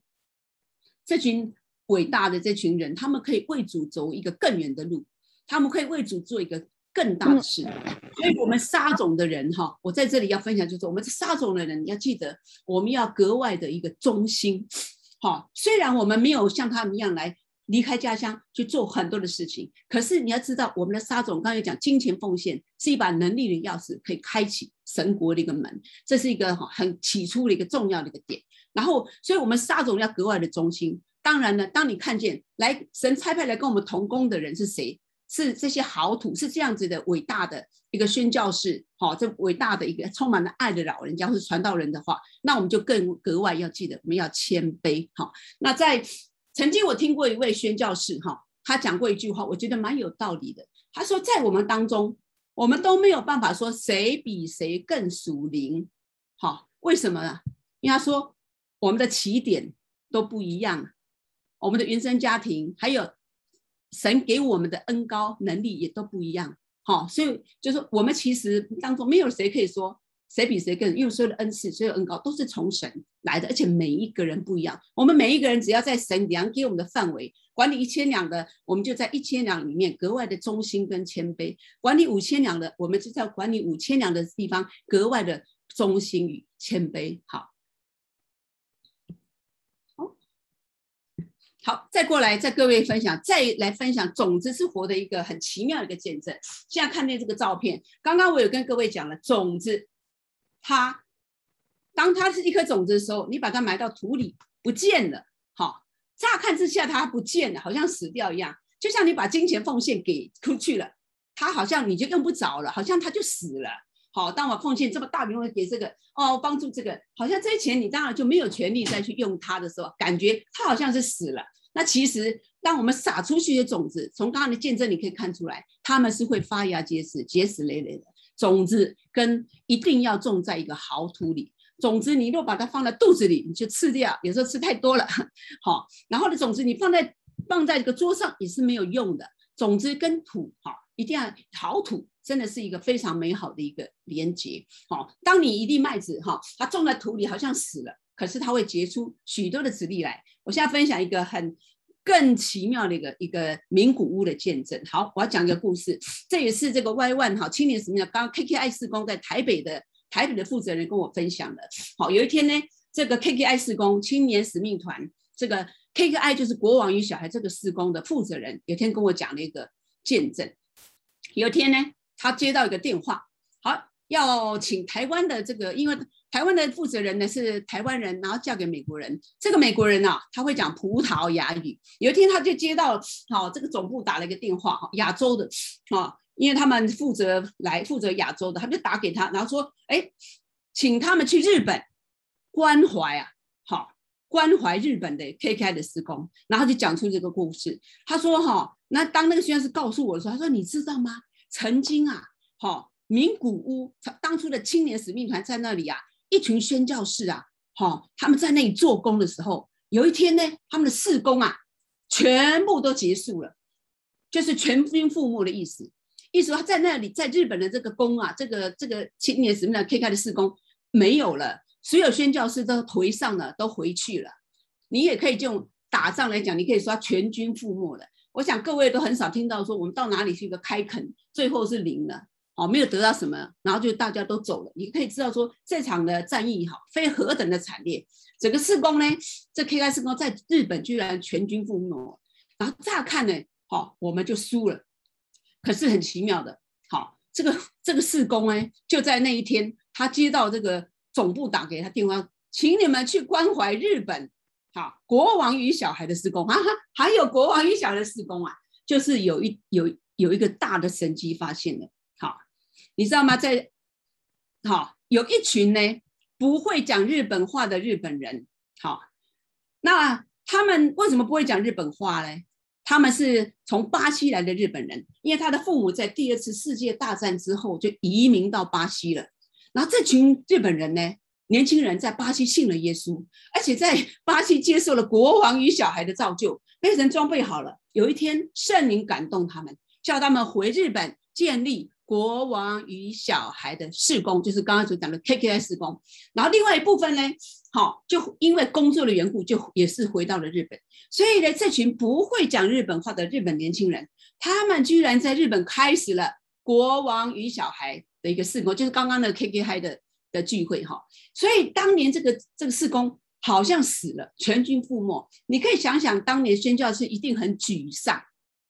这群伟大的这群人，他们可以为主走一个更远的路，他们可以为主做一个。更大的事，所以我们撒种的人哈，我在这里要分享就是，我们撒种的人，你要记得，我们要格外的一个忠心，哈。虽然我们没有像他们一样来离开家乡去做很多的事情。可是你要知道，我们的沙种刚才讲，金钱奉献是一把能力的钥匙，可以开启神国的一个门，这是一个很起初的一个重要的一个点。然后，所以我们沙种要格外的忠心。当然呢，当你看见来神差派来跟我们同工的人是谁？是这些好土，是这样子的伟大的一个宣教士，好，这伟大的一个充满了爱的老人家或是传道人的话，那我们就更格外要记得，我们要谦卑，哈。那在曾经我听过一位宣教士，哈，他讲过一句话，我觉得蛮有道理的。他说，在我们当中，我们都没有办法说谁比谁更属灵，好，为什么呢？因为他说我们的起点都不一样，我们的原生家庭还有。神给我们的恩高能力也都不一样，好，所以就是我们其实当中没有谁可以说谁比谁更，因为所有的恩赐、所有恩高都是从神来的，而且每一个人不一样。我们每一个人只要在神量给我们的范围，管理一千两的，我们就在一千两里面格外的忠心跟谦卑；管理五千两的，我们就在管理五千两的地方格外的忠心与谦卑。好。好，再过来，再各位分享，再来分享，种子是活的一个很奇妙的一个见证。现在看见这个照片，刚刚我有跟各位讲了，种子它当它是一颗种子的时候，你把它埋到土里不见了，好，乍看之下它不见了，好像死掉一样，就像你把金钱奉献给出去了，它好像你就用不着了，好像它就死了。好，当我奉献这么大笔用给这个哦，帮助这个，好像这些钱你当然就没有权利再去用它的时候，感觉它好像是死了。那其实，当我们撒出去的种子，从刚刚的见证你可以看出来，他们是会发芽结实、结实累累的种子，跟一定要种在一个好土里。种子你若把它放在肚子里，你就吃掉，有时候吃太多了，好。然后的种子你放在放在这个桌上也是没有用的。种子跟土，哈，一定要好土，真的是一个非常美好的一个连接。好，当你一粒麦子，哈，它种在土里好像死了。可是它会结出许多的子粒来。我现在分享一个很更奇妙的一个一个名古屋的见证。好，我要讲一个故事，这也是这个 Y One 哈青年使命的刚 KKI 事工在台北的台北的负责人跟我分享的。好，有一天呢，这个 KKI 事工青年使命团这个 KKI 就是国王与小孩这个事工的负责人，有一天跟我讲了一个见证。有一天呢，他接到一个电话，好，要请台湾的这个因为。台湾的负责人呢是台湾人，然后嫁给美国人。这个美国人啊，他会讲葡萄牙语。有一天他就接到好这个总部打了一个电话，哈，亚洲的啊，因为他们负责来负责亚洲的，他就打给他，然后说，哎，请他们去日本关怀啊，好关怀日本的 K K 的施工，然后就讲出这个故事。他说哈，那当那个宣教士告诉我的时候，他说你知道吗？曾经啊，好名古屋当初的青年使命团在那里啊。一群宣教士啊，好，他们在那里做工的时候，有一天呢，他们的事工啊，全部都结束了，就是全军覆没的意思。意思说在那里，在日本的这个工啊，这个这个青年使命的 kk 的事工没有了，所有宣教士都回上了，都回去了。你也可以用打仗来讲，你可以说全军覆没了。我想各位都很少听到说我们到哪里去一个开垦，最后是零了。哦，没有得到什么，然后就大家都走了。你可以知道说，这场的战役哈，非何等的惨烈。整个事工呢，这 K.I 事工在日本居然全军覆没。然后乍看呢，好，我们就输了。可是很奇妙的，好，这个这个事工呢，就在那一天，他接到这个总部打给他电话，请你们去关怀日本，好，国王与小孩的事工啊，还有国王与小孩的事工啊，就是有一有有一个大的神迹发现了。你知道吗？在好有一群呢不会讲日本话的日本人，好，那他们为什么不会讲日本话呢？他们是从巴西来的日本人，因为他的父母在第二次世界大战之后就移民到巴西了。然后这群日本人呢，年轻人在巴西信了耶稣，而且在巴西接受了国王与小孩的造就，被人装备好了。有一天圣灵感动他们，叫他们回日本建立。国王与小孩的事工，就是刚刚所讲的 KKI 事工。然后另外一部分呢，好，就因为工作的缘故，就也是回到了日本。所以呢，这群不会讲日本话的日本年轻人，他们居然在日本开始了国王与小孩的一个事工，就是刚刚的 KKI 的的聚会哈。所以当年这个这个事工好像死了，全军覆没。你可以想想，当年宣教士一定很沮丧，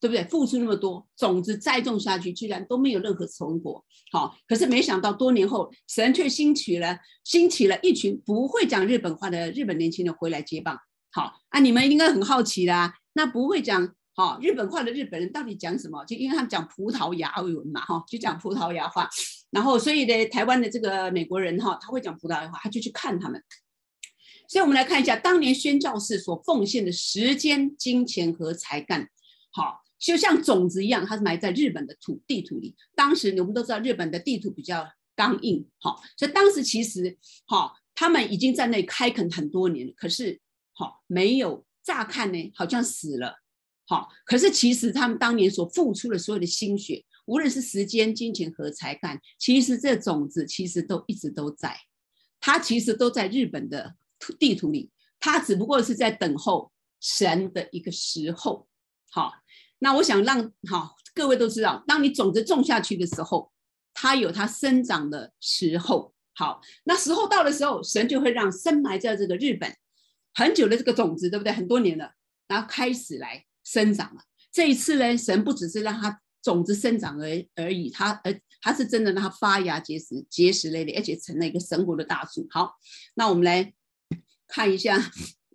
对不对？付出那么多，种子栽种下去，居然都没有任何成果。好，可是没想到多年后，神却兴起了，兴起了一群不会讲日本话的日本年轻人回来接棒。好，啊，你们应该很好奇啦，那不会讲好日本话的日本人到底讲什么？就因为他们讲葡萄牙文嘛，哈，就讲葡萄牙话。然后，所以呢，台湾的这个美国人哈，他会讲葡萄牙话，他就去看他们。所以，我们来看一下当年宣教士所奉献的时间、金钱和才干，好，就像种子一样，它是埋在日本的土地土里。当时我们都知道，日本的地土比较刚硬，好，所以当时其实，好，他们已经在那里开垦很多年了，可是，好，没有乍看呢，好像死了，好，可是其实他们当年所付出的所有的心血，无论是时间、金钱和才干，其实这种子其实都一直都在，它其实都在日本的。土地图里，它只不过是在等候神的一个时候。好，那我想让好各位都知道，当你种子种下去的时候，它有它生长的时候。好，那时候到的时候，神就会让深埋在这个日本很久的这个种子，对不对？很多年了，然后开始来生长了。这一次呢，神不只是让它种子生长而而已，它而它是真的让它发芽结实，结实累累，而且成了一个神国的大树。好，那我们来。看一下，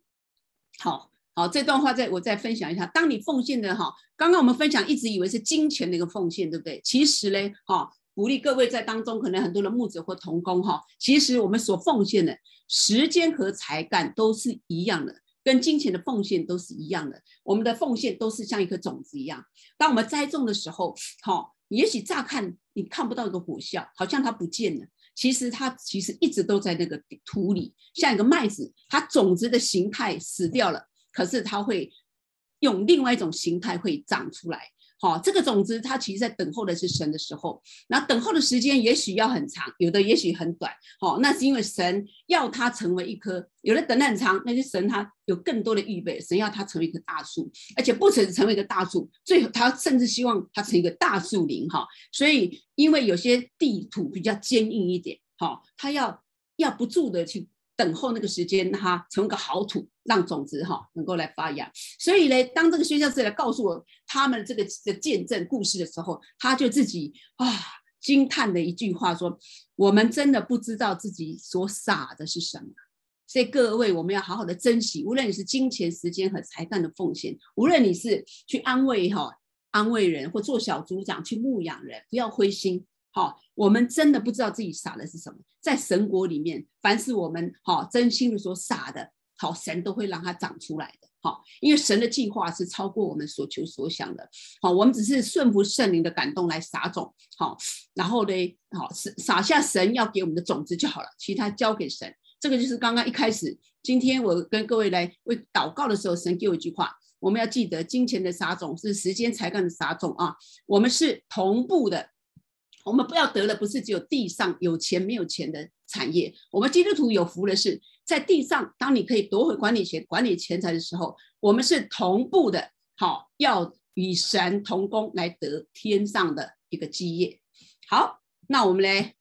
好好这段话再我再分享一下。当你奉献的哈，刚刚我们分享一直以为是金钱的一个奉献，对不对？其实呢，哈，鼓励各位在当中可能很多的牧者或童工哈，其实我们所奉献的时间和才干都是一样的，跟金钱的奉献都是一样的。我们的奉献都是像一颗种子一样，当我们栽种的时候，哈，也许乍看你看不到一个果效，好像它不见了。其实它其实一直都在那个土里，像一个麦子，它种子的形态死掉了，可是它会用另外一种形态会长出来。好，这个种子它其实在等候的是神的时候，那等候的时间也许要很长，有的也许很短。好，那是因为神要它成为一棵，有的等得很长，那就神他有更多的预备，神要它成为一棵大树，而且不只是成为一个大树，最后他甚至希望它成一个大树林。哈，所以因为有些地土比较坚硬一点，好，它要要不住的去。等候那个时间，哈，成为个好土，让种子哈能够来发芽。所以呢，当这个宣教士来告诉我他们这个的见证故事的时候，他就自己啊惊叹的一句话说：“我们真的不知道自己所撒的是什么。”所以各位，我们要好好的珍惜，无论你是金钱、时间和才干的奉献，无论你是去安慰哈安慰人，或做小组长去牧养人，不要灰心。好，我们真的不知道自己撒的是什么。在神国里面，凡是我们好真心的所撒的，好神都会让它长出来的。好，因为神的计划是超过我们所求所想的。好，我们只是顺服圣灵的感动来撒种。好，然后呢，好撒下神要给我们的种子就好了，其他交给神。这个就是刚刚一开始，今天我跟各位来为祷告的时候，神给我一句话：我们要记得，金钱的撒种是时间才干的撒种啊，我们是同步的。我们不要得了不是只有地上有钱没有钱的产业，我们基督徒有福的是在地上，当你可以夺回管理权、管理钱财的时候，我们是同步的，好，要与神同工来得天上的一个基业。好，那我们来。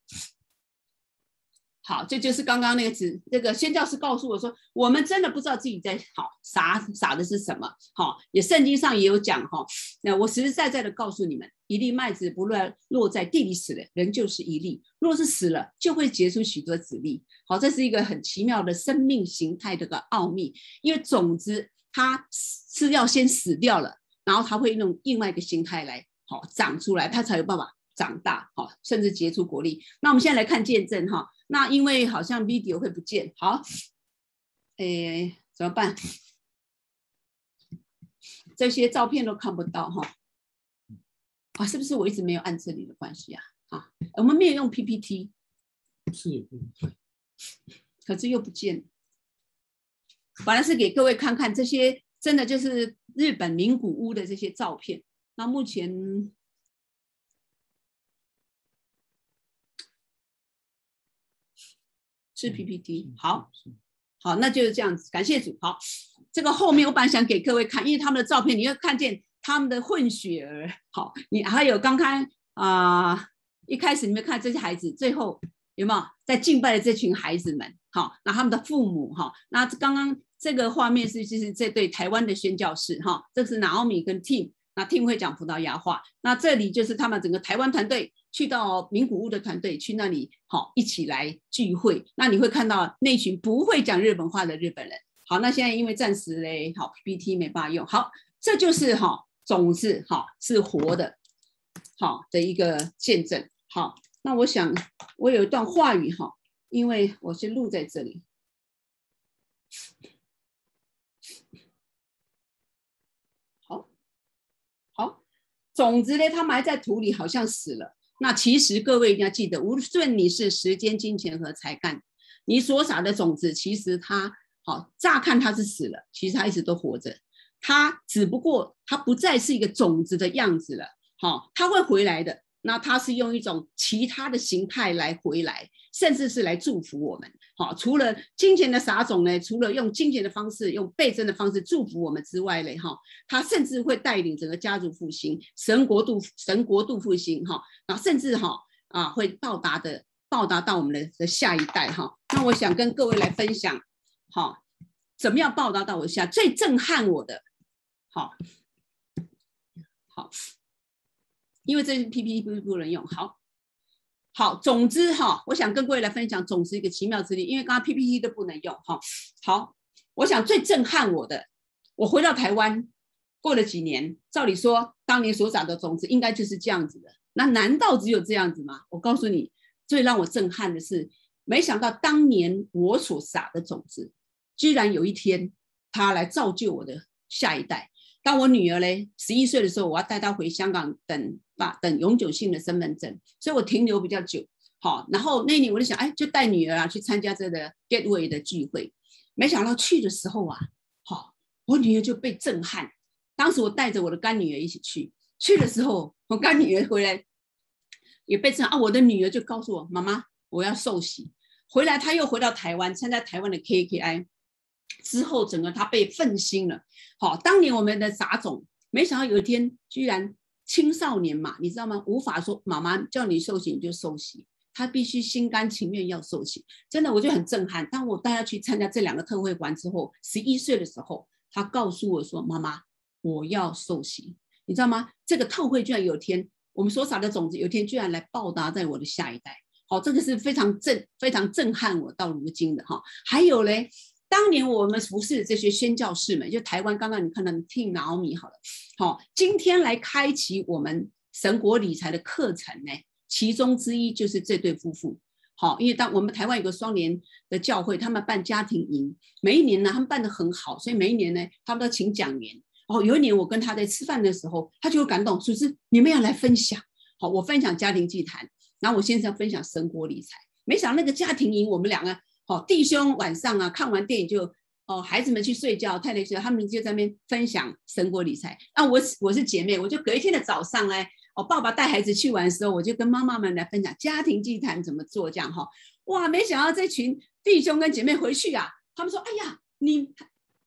好，这就是刚刚那个字，这个宣教师告诉我说，我们真的不知道自己在好傻傻的是什么。好，也圣经上也有讲哈。那我实实在在的告诉你们，一粒麦子不论落在地里死了，仍旧是一粒；若是死了，就会结出许多子粒。好，这是一个很奇妙的生命形态的个奥秘。因为种子它是要先死掉了，然后它会用另外一个形态来好长出来，它才有办法长大，好，甚至结出果粒。那我们现在来看见证哈。那因为好像 video 会不见，好，诶，怎么办？这些照片都看不到哈，啊，是不是我一直没有按这里的关系啊？啊，我们没有用 PPT，是，可是又不见。本来是给各位看看这些，真的就是日本名古屋的这些照片。那目前。是 PPT，好，好，那就是这样子，感谢主。好，这个后面我本来想给各位看，因为他们的照片，你会看见他们的混血儿。好，你还有刚刚啊、呃，一开始你们看这些孩子，最后有没有在敬拜的这群孩子们？好，那他们的父母哈，那刚刚这个画面是就是这对台湾的宣教士哈，这是 Naomi 跟 Tim，那 Tim 会讲葡萄牙话，那这里就是他们整个台湾团队去到名古屋的团队去那里好一起来聚会，那你会看到那群不会讲日本话的日本人。好，那现在因为暂时嘞，好 PPT 没办法用，好，这就是哈种子哈是活的，好的一个见证，好。那我想，我有一段话语哈，因为我是录在这里。好，好，种子呢，它埋在土里，好像死了。那其实各位一定要记得，无论你是时间、金钱和才干，你所撒的种子，其实它好，乍看它是死了，其实它一直都活着。它只不过它不再是一个种子的样子了，好，它会回来的。那它是用一种其他的形态来回来，甚至是来祝福我们。好，除了金钱的撒种呢，除了用金钱的方式、用倍增的方式祝福我们之外嘞，哈，他甚至会带领整个家族复兴、神国度、神国度复兴，哈，啊，甚至哈啊会报答的报答到我们的的下一代，哈。那我想跟各位来分享，好，怎么样报答到我下最震撼我的，好，好。因为这 PPT 不不能用，好，好，总之哈，我想跟各位来分享种子一个奇妙之力，因为刚刚 PPT 都不能用哈。好，我想最震撼我的，我回到台湾过了几年，照理说当年所撒的种子应该就是这样子的，那难道只有这样子吗？我告诉你，最让我震撼的是，没想到当年我所撒的种子，居然有一天它来造就我的下一代。当我女儿嘞十一岁的时候，我要带她回香港等把等永久性的身份证，所以我停留比较久。好，然后那年我就想，哎，就带女儿啊去参加这个 Gateway 的聚会。没想到去的时候啊，好，我女儿就被震撼。当时我带着我的干女儿一起去，去的时候我干女儿回来也被震啊。我的女儿就告诉我妈妈，我要受洗。回来她又回到台湾参加台湾的 KKI。之后，整个他被奋心了。好，当年我们的杂种，没想到有一天居然青少年嘛，你知道吗？无法说妈妈叫你受洗你就受洗，他必须心甘情愿要受洗。真的，我就很震撼。当我带他去参加这两个特会馆之后，十一岁的时候，他告诉我说：“妈妈，我要受洗。”你知道吗？这个特会居然有一天，我们所撒的种子，有一天居然来报答在我的下一代。好，这个是非常震、非常震撼我到如今的哈。还有嘞。当年我们服侍的这些宣教士们，就台湾刚刚你看到听 Naomi 好了，好，今天来开启我们神国理财的课程呢，其中之一就是这对夫妇，好，因为当我们台湾有个双联的教会，他们办家庭营，每一年呢他们办得很好，所以每一年呢他们都请讲员。哦，有一年我跟他在吃饭的时候，他就有感动，说是你们要来分享，好，我分享家庭祭坛，然后我先生分享神国理财，没想到那个家庭营我们两个。哦，弟兄晚上啊，看完电影就哦，孩子们去睡觉，太太睡觉，他们就在那边分享神国理财。那我我是姐妹，我就隔一天的早上呢，哦，爸爸带孩子去玩的时候，我就跟妈妈们来分享家庭祭坛怎么做，这样哈。哇，没想到这群弟兄跟姐妹回去啊，他们说：“哎呀，你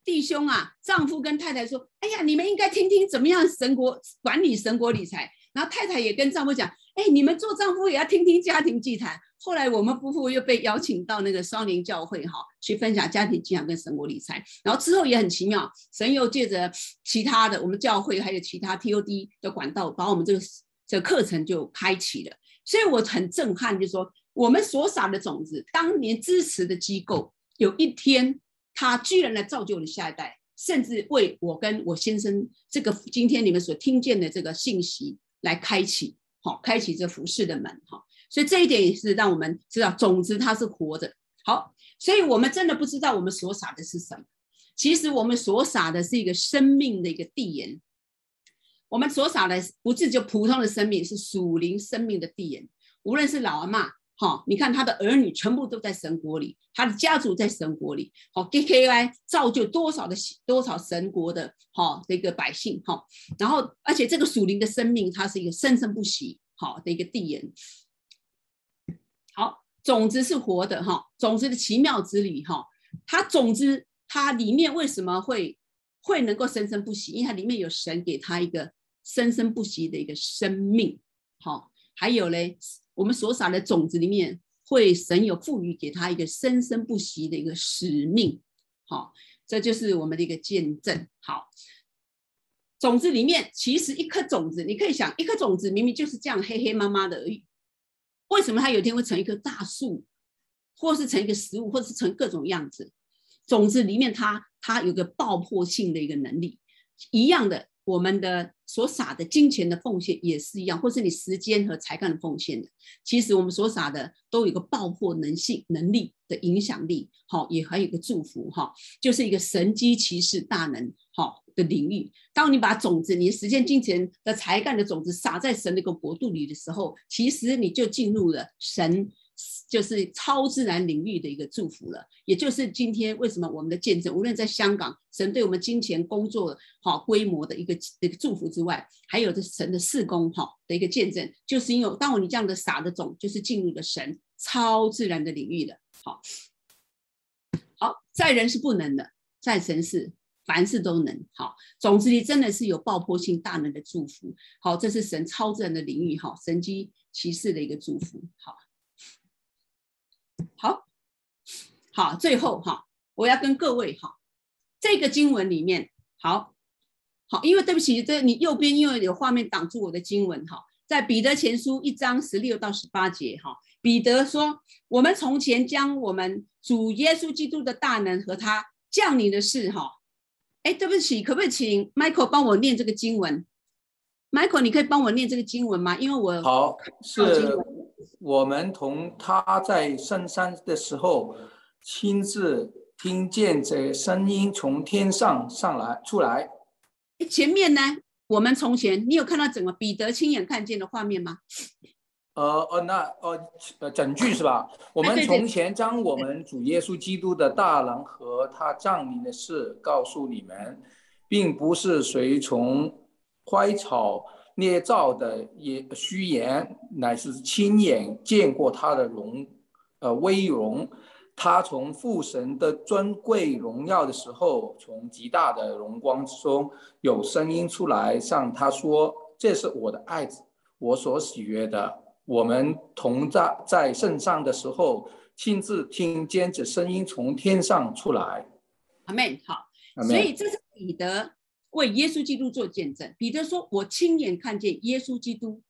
弟兄啊，丈夫跟太太说，哎呀，你们应该听听怎么样神国管理神国理财。”然后太太也跟丈夫讲：“哎，你们做丈夫也要听听家庭祭坛。”后来我们夫妇又被邀请到那个双灵教会哈，去分享家庭祭坛跟神国理财。然后之后也很奇妙，神又借着其他的我们教会还有其他 TOD 的管道，把我们这个这课程就开启了。所以我很震撼，就是说我们所撒的种子，当年支持的机构，有一天他居然来造就了下一代，甚至为我跟我先生这个今天你们所听见的这个信息来开启，好，开启这服饰的门哈。所以这一点也是让我们知道种子它是活着。好，所以我们真的不知道我们所撒的是什么。其实我们所撒的是一个生命的一个地缘。我们所撒的不是就普通的生命，是属灵生命的地缘。无论是老阿妈嬷，哈，你看他的儿女全部都在神国里，他的家族在神国里，好，KKI 造就多少的多少神国的哈这个百姓，哈，然后而且这个属灵的生命，它是一个生生不息好的一个地盐。好，种子是活的哈，种子的奇妙之旅哈，它种子它里面为什么会会能够生生不息？因为它里面有神给它一个生生不息的一个生命。好，还有嘞，我们所撒的种子里面会神有赋予给他一个生生不息的一个使命。好，这就是我们的一个见证。好，种子里面其实一颗种子，你可以想，一颗种子明明就是这样黑黑麻麻的而已，为什么它有一天会成一棵大树，或是成一个食物，或是成各种样子？种子里面它它有个爆破性的一个能力，一样的。我们的所撒的金钱的奉献也是一样，或是你时间和才干的奉献的，其实我们所撒的都有一个爆破能性能力的影响力，好，也还有一个祝福哈，就是一个神机骑士大能好的领域。当你把种子，你的时间、金钱的才干的种子撒在神的一个国度里的时候，其实你就进入了神。就是超自然领域的一个祝福了，也就是今天为什么我们的见证，无论在香港，神对我们金钱工作好规模的一个一个祝福之外，还有这神的事工哈的一个见证，就是因为当我你这样的撒的种，就是进入了神超自然的领域的。好，好，在人是不能的，在神是凡事都能。好，种子里真的是有爆破性大能的祝福。好，这是神超自然的领域哈，神机奇事的一个祝福。好。好好，最后哈，我要跟各位哈，这个经文里面，好好，因为对不起，这你右边因为有画面挡住我的经文哈，在彼得前书一章十六到十八节哈，彼得说：“我们从前将我们主耶稣基督的大能和他降临的事哈，哎，对不起，可不可以请 Michael 帮我念这个经文？Michael，你可以帮我念这个经文吗？因为我好是。”我们同他在深山的时候，亲自听见这声音从天上上来出来。前面呢？我们从前，你有看到整个彼得亲眼看见的画面吗？呃呃，那呃呃，整句是吧？我们从前将我们主耶稣基督的大能和他降临的事告诉你们，并不是随从乖巧。捏造的也虚言，乃是亲眼见过他的荣，呃威荣。他从父神的尊贵荣耀的时候，从极大的荣光之中有声音出来，向他说：“这是我的爱子，我所喜悦的。”我们同在在圣上的时候，亲自听见这声音从天上出来。阿门。好，所以这是彼得。为耶稣基督做见证，彼得说：“我亲眼看见耶稣基督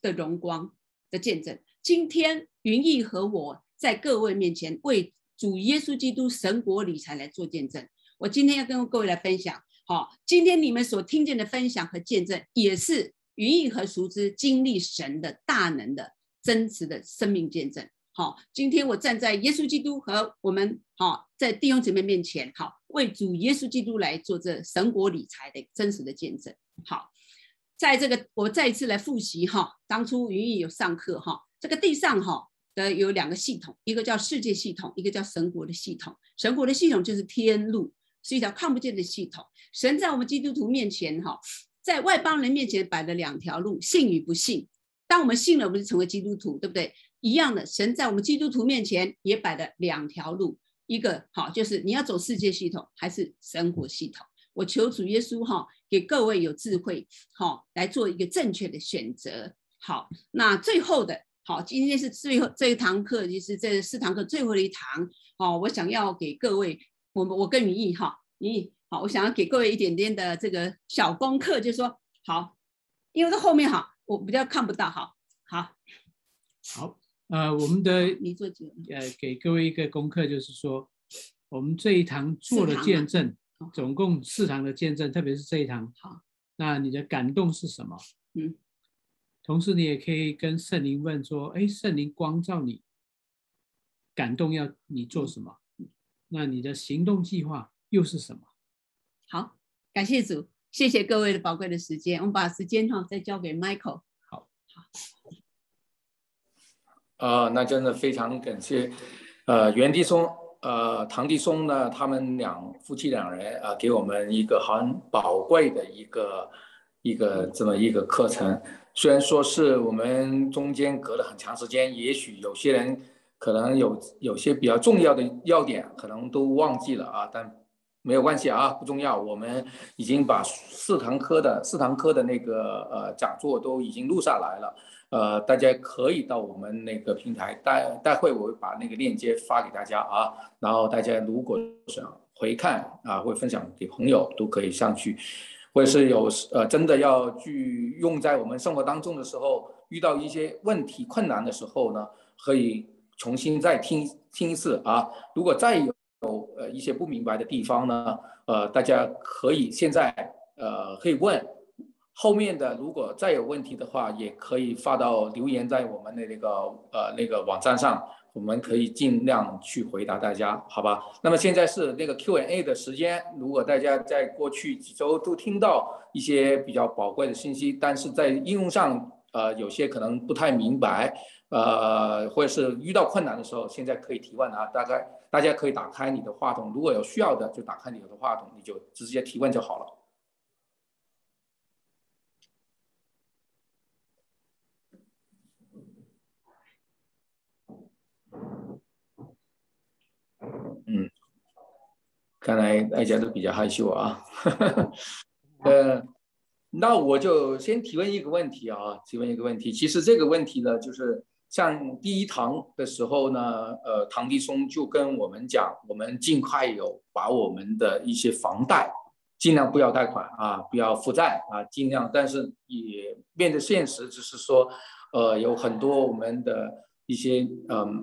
的荣光的见证。今天云逸和我在各位面前为主耶稣基督神国理财来做见证。我今天要跟各位来分享，好，今天你们所听见的分享和见证，也是云逸和熟知经历神的大能的真实的生命见证。”好，今天我站在耶稣基督和我们好在弟兄姊妹面前，好为主耶稣基督来做这神国理财的真实的见证。好，在这个我再一次来复习哈，当初云逸有上课哈，这个地上哈的有两个系统，一个叫世界系统，一个叫神国的系统。神国的系统就是天路，是一条看不见的系统。神在我们基督徒面前哈，在外邦人面前摆了两条路，信与不信。当我们信了，我们就成为基督徒，对不对？一样的，神在我们基督徒面前也摆了两条路，一个好就是你要走世界系统还是神国系统。我求主耶稣哈，给各位有智慧，好来做一个正确的选择。好，那最后的好，今天是最后这一堂课，就是这四堂课最后的一堂。好，我想要给各位，我们我跟云逸哈，云逸好，我想要给各位一点点的这个小功课，就是说好，因为这后面哈，我比较看不到哈，好，好。呃，我们的你做呃，给各位一个功课，就是说，我们这一堂做了见证，总共四堂的见证，特别是这一堂，好，那你的感动是什么？嗯，同时你也可以跟圣灵问说，哎，圣灵光照你，感动要你做什么？那你的行动计划又是什么？好，感谢主，谢谢各位的宝贵的时间，我们把时间哈再交给 Michael。好，好。呃，那真的非常感谢，呃，袁迪松，呃，唐迪松呢，他们两夫妻两人啊，给我们一个很宝贵的一个一个这么一个课程。虽然说是我们中间隔了很长时间，也许有些人可能有有些比较重要的要点可能都忘记了啊，但没有关系啊，不重要。我们已经把四堂课的四堂课的那个呃讲座都已经录下来了，呃，大家可以到我们那个平台，待待会我会把那个链接发给大家啊。然后大家如果想回看啊，或分享给朋友，都可以上去。或者是有呃真的要去用在我们生活当中的时候，遇到一些问题困难的时候呢，可以重新再听听一次啊。如果再有。有呃一些不明白的地方呢，呃，大家可以现在呃可以问，后面的如果再有问题的话，也可以发到留言在我们的那个呃那个网站上，我们可以尽量去回答大家，好吧？那么现在是那个 Q&A 的时间，如果大家在过去几周都听到一些比较宝贵的信息，但是在应用上呃有些可能不太明白。呃，或者是遇到困难的时候，现在可以提问啊。大概大家可以打开你的话筒，如果有需要的，就打开你的话筒，你就直接提问就好了。看来大家都比较害羞啊。呃，那我就先提问一个问题啊，提问一个问题。其实这个问题呢，就是。像第一堂的时候呢，呃，唐迪松就跟我们讲，我们尽快有把我们的一些房贷尽量不要贷款啊，不要负债啊，尽量，但是也面对现实，就是说，呃，有很多我们的一些嗯，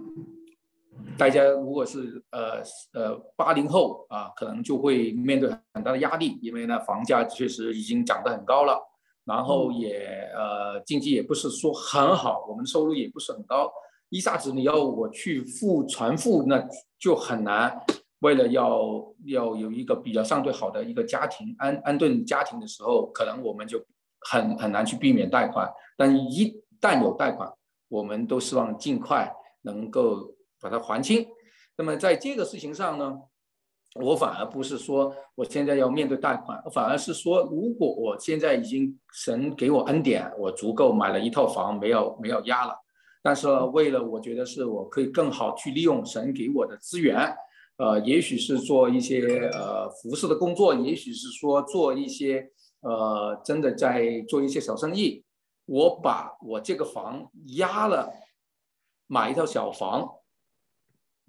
大家如果是呃呃八零后啊，可能就会面对很大的压力，因为呢，房价确实已经涨得很高了。然后也呃经济也不是说很好，我们收入也不是很高，一下子你要我去付全付，那就很难。为了要要有一个比较相对好的一个家庭安安顿家庭的时候，可能我们就很很难去避免贷款。但一旦有贷款，我们都希望尽快能够把它还清。那么在这个事情上呢，我反而不是说我现在要面对贷款，反而是说，如果我现在已经神给我恩典，我足够买了一套房，没有没有押了。但是为了我觉得是我可以更好去利用神给我的资源，呃，也许是做一些呃服饰的工作，也许是说做一些呃真的在做一些小生意，我把我这个房押了，买一套小房。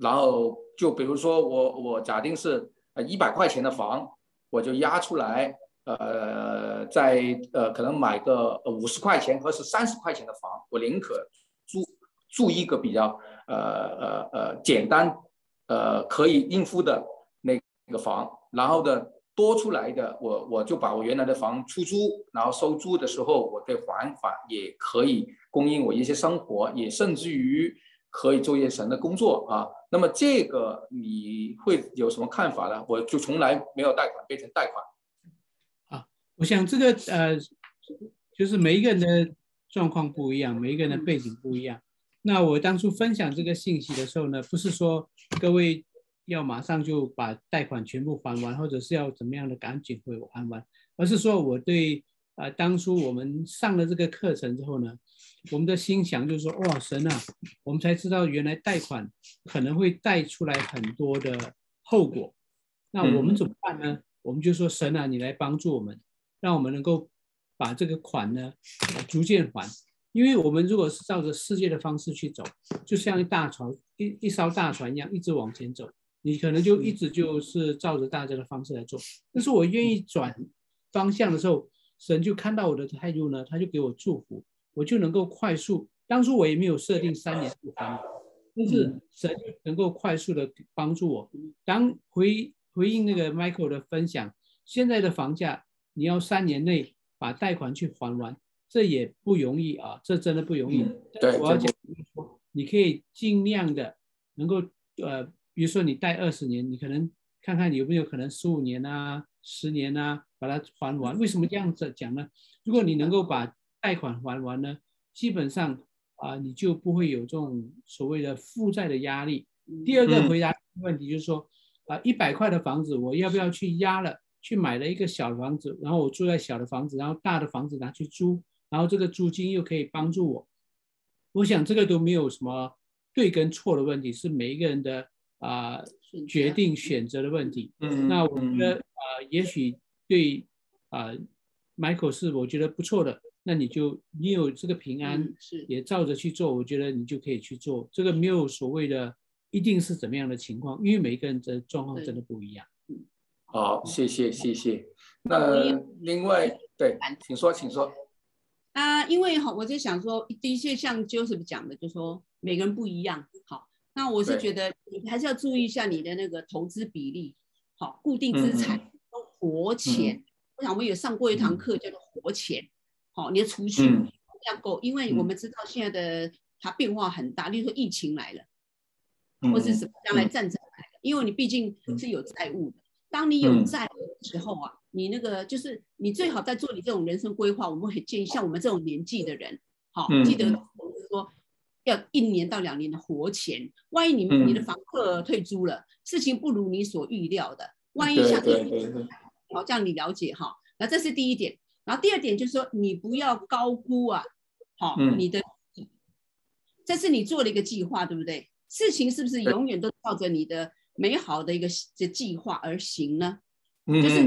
然后就比如说我我假定是呃一百块钱的房，我就压出来，呃，在呃可能买个五十块钱或是三十块钱的房，我宁可住住一个比较呃呃呃简单呃可以应付的那个房，然后的多出来的我我就把我原来的房出租，然后收租的时候我可以还款，也可以供应我一些生活，也甚至于。可以做一些神的工作啊，那么这个你会有什么看法呢？我就从来没有贷款变成贷款。啊，我想这个呃，就是每一个人的状况不一样，每一个人的背景不一样。那我当初分享这个信息的时候呢，不是说各位要马上就把贷款全部还完，或者是要怎么样的赶紧会还完，而是说我对啊、呃，当初我们上了这个课程之后呢。我们的心想就是说，哇，神啊，我们才知道原来贷款可能会带出来很多的后果。那我们怎么办呢？我们就说，神啊，你来帮助我们，让我们能够把这个款呢逐渐还。因为我们如果是照着世界的方式去走，就像一大船一一艘大船一样，一直往前走，你可能就一直就是照着大家的方式来做。但是我愿意转方向的时候，神就看到我的态度呢，他就给我祝福。我就能够快速，当初我也没有设定三年不还，但是神就能够快速的帮助我。当回回应那个 Michael 的分享，现在的房价你要三年内把贷款去还完，这也不容易啊，这真的不容易。但是我要讲说，你可以尽量的能够呃，比如说你贷二十年，你可能看看有没有可能十五年啊、十年啊把它还完。为什么这样子讲呢？如果你能够把贷款还完呢，基本上啊，你就不会有这种所谓的负债的压力。第二个回答问题就是说，啊，一百块的房子，我要不要去押了，去买了一个小房子，然后我住在小的房子，然后大的房子拿去租，然后这个租金又可以帮助我。我想这个都没有什么对跟错的问题，是每一个人的啊、呃、决定选择的问题。嗯，那我觉得啊、呃，也许对啊、呃、，Michael 是我觉得不错的。那你就你有这个平安，嗯、是也照着去做，我觉得你就可以去做。这个没有所谓的一定是怎么样的情况，因为每个人的状况真的不一样。好，谢谢谢谢。那另外，对，请说，请说。啊，因为哈，我就想说，的确像 Joseph 讲的，就说每个人不一样。好，那我是觉得你还是要注意一下你的那个投资比例。好，固定资产、嗯、活钱、嗯。我想我们有上过一堂课叫做活钱。好，你的储蓄要够、嗯，因为我们知道现在的它变化很大，例如说疫情来了，或是什么将来战争来了，因为你毕竟是有债务的。当你有债的时候啊，你那个就是你最好在做你这种人生规划，我们很建议像我们这种年纪的人，好，记得说要一年到两年的活钱。万一你你的房客退租了，事情不如你所预料的，万一像这样，好，这样你了解哈。那这是第一点。然后第二点就是说，你不要高估啊，好，你的，这是你做了一个计划，对不对？事情是不是永远都照着你的美好的一个的计划而行呢？嗯、就是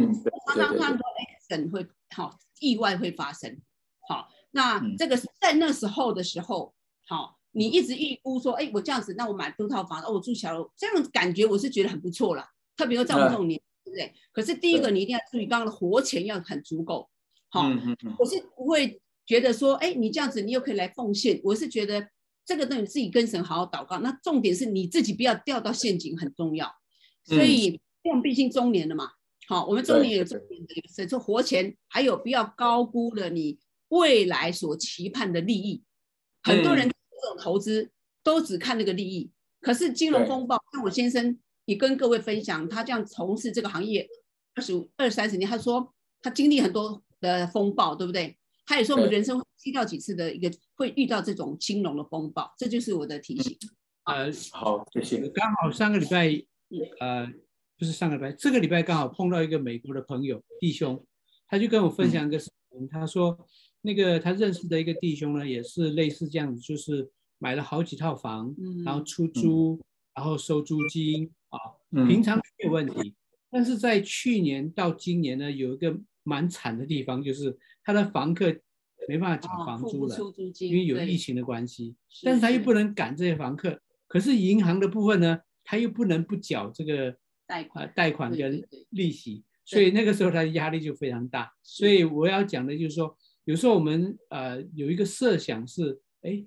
常常看到 accident 会好，意外会发生，好，那这个在那时候的时候，好，你一直预估说，哎，我这样子，那我买多套房，哦，我住小楼，这样感觉我是觉得很不错了，特别是在我们这种年，对？可是第一个你一定要注意，刚刚的活钱要很足够。好，我是不会觉得说，哎，你这样子，你又可以来奉献。我是觉得这个东西自己跟神好好祷告。那重点是你自己不要掉到陷阱，很重要。所以，我们毕竟中年了嘛，好，我们中年有中年的，所以说活钱，还有不要高估了你未来所期盼的利益。很多人这种投资都只看那个利益，可是金融风暴，像我先生也跟各位分享，他这样从事这个行业二十五、二三十年，他说他经历很多。的风暴，对不对？他也说我们人生会遇到几次的一个会遇到这种金融的风暴，这就是我的提醒。呃，好，谢谢。刚好上个礼拜，呃，不是上个礼拜，这个礼拜刚好碰到一个美国的朋友弟兄，他就跟我分享一个事情，他说那个他认识的一个弟兄呢，也是类似这样子，就是买了好几套房，然后出租，然后收租金啊，平常没有问题，但是在去年到今年呢，有一个。蛮惨的地方就是他的房客没办法缴房租了，因为有疫情的关系。但是他又不能赶这些房客，可是银行的部分呢，他又不能不缴这个贷款、贷款跟利息，所以那个时候他的压力就非常大。所以我要讲的就是说，有时候我们呃有一个设想是，哎，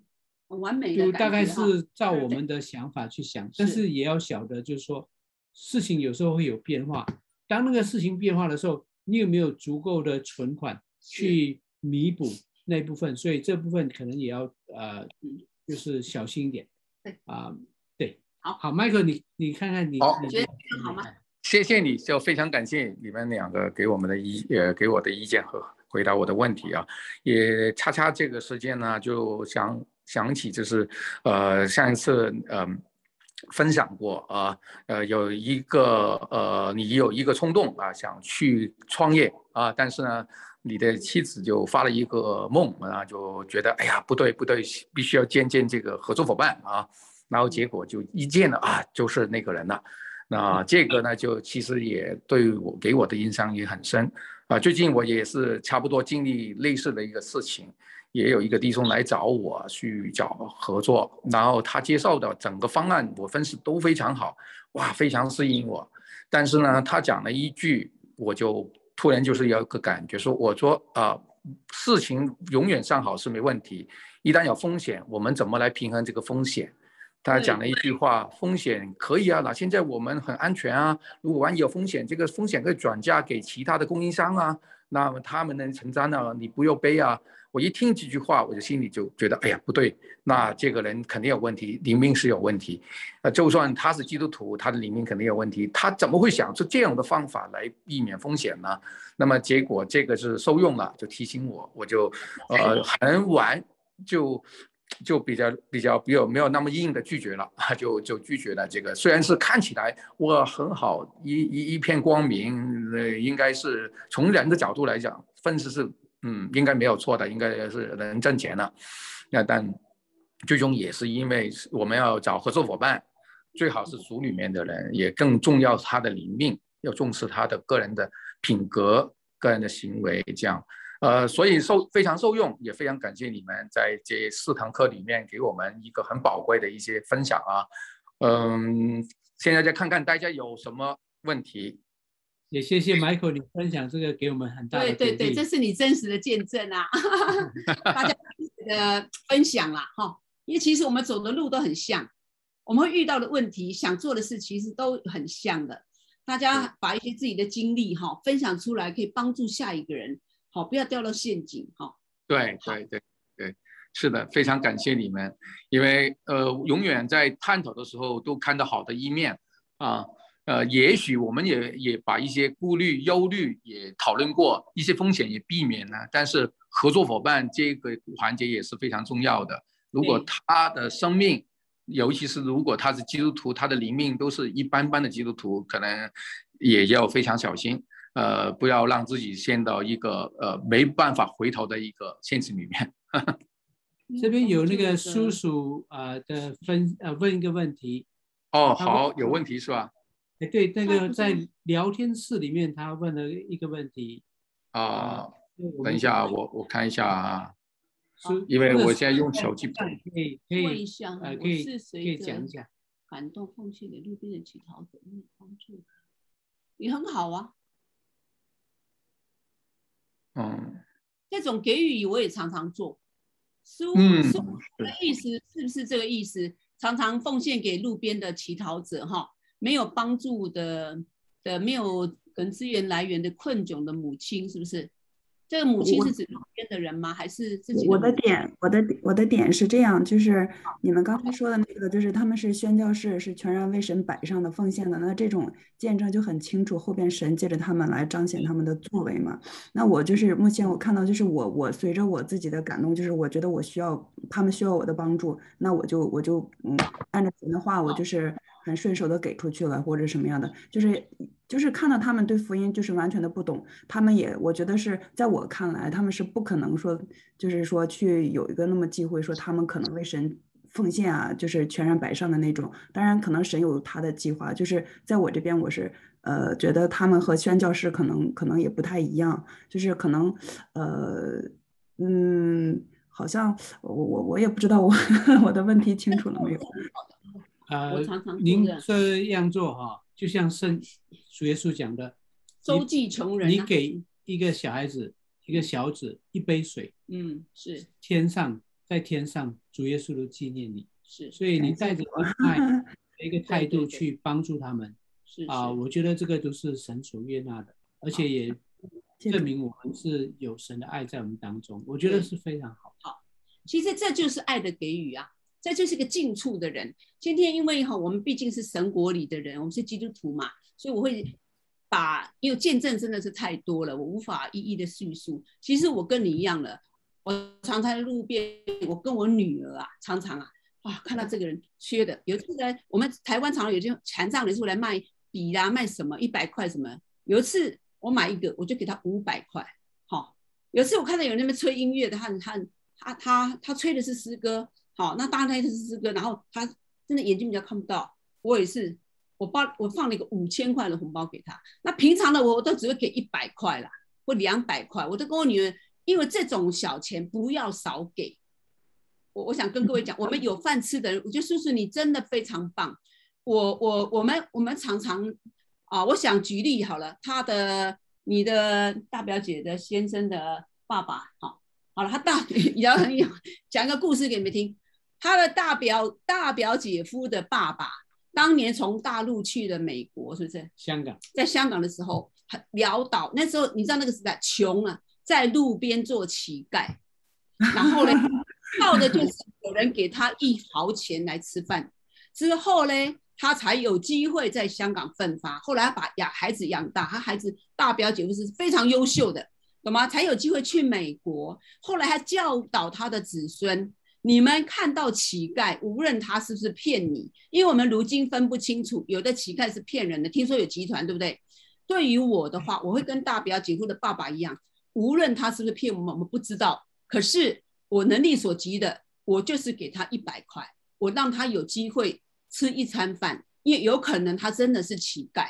完美就大概是照我们的想法去想，但是也要晓得就是说，事情有时候会有变化。当那个事情变化的时候。你有没有足够的存款去弥补那部分？所以这部分可能也要呃，就是小心一点。对啊，对，好好，Michael，你你看看你，好，你觉得好吗？谢谢你，就非常感谢你们两个给我们的意呃给我的意见和回答我的问题啊，也恰恰这个时间呢，就想想起就是呃上一次嗯。呃分享过啊，呃，有一个呃，你有一个冲动啊，想去创业啊，但是呢，你的妻子就发了一个梦啊，就觉得哎呀，不对不对，必须要见见这个合作伙伴啊，然后结果就一见了啊，就是那个人了。那这个呢，就其实也对我给我的印象也很深啊。最近我也是差不多经历类似的一个事情。也有一个弟兄来找我去找合作，然后他介绍的整个方案我分析都非常好，哇，非常适应我。但是呢，他讲了一句，我就突然就是有一个感觉说，我说啊、呃，事情永远上好是没问题，一旦有风险，我们怎么来平衡这个风险？他讲了一句话，风险可以啊，那现在我们很安全啊，如果万一有风险，这个风险可以转嫁给其他的供应商啊，那么他们能承担啊，你不用背啊。我一听几句话，我就心里就觉得，哎呀，不对，那这个人肯定有问题，灵命是有问题。呃，就算他是基督徒，他的灵命肯定有问题。他怎么会想出这样的方法来避免风险呢？那么结果这个是受用了，就提醒我，我就呃很晚就就比较比较比较没有那么硬的拒绝了，就就拒绝了这个。虽然是看起来我很好，一一一片光明，呃，应该是从人的角度来讲，分析是。嗯，应该没有错的，应该是能挣钱的。那但最终也是因为我们要找合作伙伴，最好是组里面的人，也更重要他的灵命，要重视他的个人的品格、个人的行为，这样。呃，所以受非常受用，也非常感谢你们在这四堂课里面给我们一个很宝贵的一些分享啊。嗯，现在再看看大家有什么问题。也谢谢 Michael 你分享这个给我们很大的对对对，这是你真实的见证啊，大家的分享啦哈。因为其实我们走的路都很像，我们会遇到的问题、想做的事其实都很像的。大家把一些自己的经历哈分享出来，可以帮助下一个人。好，不要掉到陷阱哈。对对对对，是的，非常感谢你们，因为呃，永远在探讨的时候都看到好的一面啊。呃，也许我们也也把一些顾虑、忧虑也讨论过，一些风险也避免了。但是合作伙伴这个环节也是非常重要的。如果他的生命，尤其是如果他是基督徒，他的灵命都是一般般的基督徒，可能也要非常小心。呃，不要让自己陷到一个呃没办法回头的一个陷阱里面。这边有那个叔叔啊、呃、的分呃问一个问题。哦，好，有问题是吧？哎，对，那个在聊天室里面他问了一个问题。啊、呃，等一下，我我看一下啊。因为我现在用手机。可以可以问一下，呃，可以可以讲一下。感动奉献给路边的乞讨者，帮助。你很好啊。嗯，这种给予我也常常做，书书的意思是不是这个意思？常常奉献给路边的乞讨者，哈，没有帮助的的，没有可能资源来源的困窘的母亲，是不是？这个母亲是指旁边的人吗？还是自己？我的点，我的我的点是这样，就是你们刚才说的那个，就是他们是宣教士，是全然为神摆上的奉献的，那这种见证就很清楚，后边神借着他们来彰显他们的作为嘛。那我就是目前我看到，就是我我随着我自己的感动，就是我觉得我需要他们需要我的帮助，那我就我就嗯，按照神的话，我就是很顺手的给出去了，或者什么样的，就是。就是看到他们对福音就是完全的不懂，他们也我觉得是在我看来，他们是不可能说，就是说去有一个那么机会说他们可能为神奉献啊，就是全然摆上的那种。当然可能神有他的计划，就是在我这边我是呃觉得他们和宣教师可能可能也不太一样，就是可能呃嗯，好像我我我也不知道我 我的问题清楚了没有？呃，您这样做哈。就像圣 主耶稣讲的，周济穷人，你给一个小孩子、一个小子一杯水，嗯，是天上在天上主耶稣都纪念你，是，所以你带着爱 的一个态度去帮助他们，是啊，我觉得这个都是神所悦纳的，而且也证明我们是有神的爱在我们当中，我觉得是非常好。好，其实这就是爱的给予啊。这就是个近处的人。今天因为哈，我们毕竟是神国里的人，我们是基督徒嘛，所以我会把，因为见证真的是太多了，我无法一一的叙述。其实我跟你一样了，我常常在路边，我跟我女儿啊，常常啊，啊，看到这个人缺的，有一次呢，我们台湾常常有些残障人士来卖笔啦，卖什么一百块什么。有一次我买一个，我就给他五百块。好，有一次我看到有那边吹音乐的，他他他他他吹的是诗歌。好，那当然他是这个，然后他真的眼睛比较看不到。我也是，我包我放了一个五千块的红包给他。那平常的我都只会给一百块啦，或两百块。我都跟我女儿，因为这种小钱不要少给。我我想跟各位讲，我们有饭吃的人，我觉得叔叔你真的非常棒。我我我们我们常常啊，我想举例好了，他的你的大表姐的先生的爸爸，好，好了，他大也很有讲一个故事给你们听。他的大表大表姐夫的爸爸，当年从大陆去了美国，是不是？香港，在香港的时候很潦倒，那时候你知道那个时代穷啊，在路边做乞丐，然后呢，靠的就是有人给他一毫钱来吃饭。之后呢，他才有机会在香港奋发。后来他把养孩子养大，他孩子大表姐夫是非常优秀的，懂吗？才有机会去美国。后来他教导他的子孙。你们看到乞丐，无论他是不是骗你，因为我们如今分不清楚，有的乞丐是骗人的。听说有集团，对不对？对于我的话，我会跟大表姐夫的爸爸一样，无论他是不是骗我们，我们不知道。可是我能力所及的，我就是给他一百块，我让他有机会吃一餐饭，因为有可能他真的是乞丐。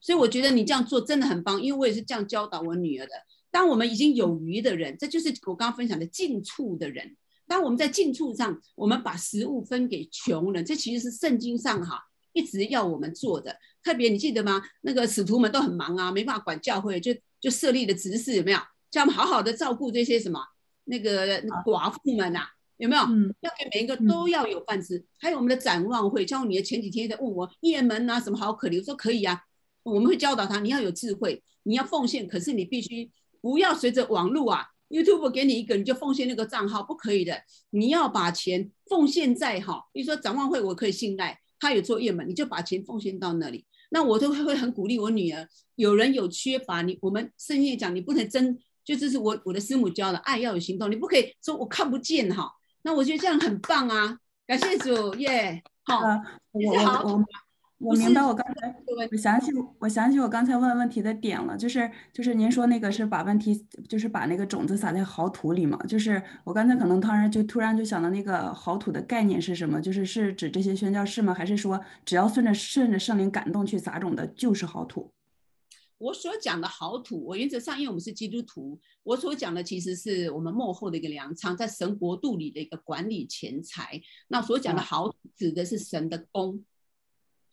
所以我觉得你这样做真的很棒，因为我也是这样教导我女儿的。当我们已经有余的人，这就是我刚刚分享的近处的人。当我们在近处上，我们把食物分给穷人，这其实是圣经上哈一直要我们做的。特别你记得吗？那个使徒们都很忙啊，没办法管教会，就就设立了执事，有没有？叫他们好好的照顾这些什么那个寡妇们啊，有没有？嗯，要给每一个都要有饭吃。还有我们的展望会，像我女儿前几天在问我叶门啊什么好可怜，我说可以啊。我们会教导他，你要有智慧，你要奉献，可是你必须不要随着网络啊，YouTube 给你一个你就奉献那个账号，不可以的。你要把钱奉献在哈，比如说展望会，我可以信赖他有作业嘛，你就把钱奉献到那里。那我都会很鼓励我女儿，有人有缺乏，你我们圣经讲，你不能真，就这是我我的师母教的，爱要有行动，你不可以说我看不见哈。那我觉得这样很棒啊，感谢主耶，好，谢谢好。我明白，我刚才我想起我想起我刚才问问题的点了，就是就是您说那个是把问题就是把那个种子撒在好土里嘛？就是我刚才可能突然就突然就想到那个好土的概念是什么？就是是指这些宣教士吗？还是说只要顺着顺着圣灵感动去撒种的就是好土？我所讲的好土，我原则上因为我们是基督徒，我所讲的其实是我们幕后的一个粮仓，在神国度里的一个管理钱财。那所讲的好土指的是神的工。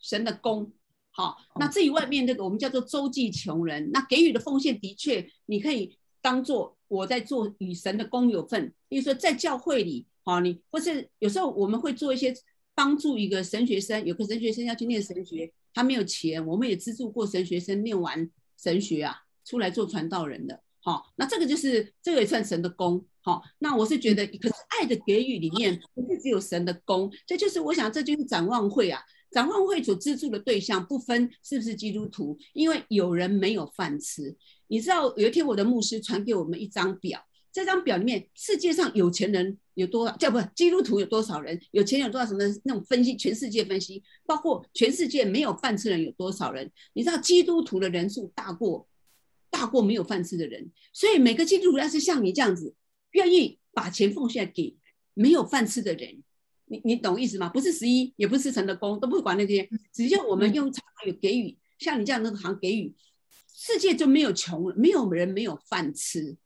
神的功，好，那至于外面这个我们叫做周济穷人，那给予的奉献的确，你可以当做我在做与神的工有份。比如说在教会里，好，你或是有时候我们会做一些帮助一个神学生，有个神学生要去念神学，他没有钱，我们也资助过神学生念完神学啊，出来做传道人的，好，那这个就是这个也算神的功，好，那我是觉得，可是爱的给予里面不是只有神的功，这就是我想这就是展望会啊。展望会所资助的对象不分是不是基督徒，因为有人没有饭吃。你知道有一天我的牧师传给我们一张表，这张表里面世界上有钱人有多少？叫不基督徒有多少人？有钱有多少？什么那种分析？全世界分析，包括全世界没有饭吃的人有多少人？你知道基督徒的人数大过大过没有饭吃的人，所以每个基督徒要是像你这样子，愿意把钱奉献给没有饭吃的人。你你懂意思吗？不是十一，也不是神的工，都不管那些，只要我们用常常有给予，像你这样那个行给予，世界就没有穷，没有人没有饭吃。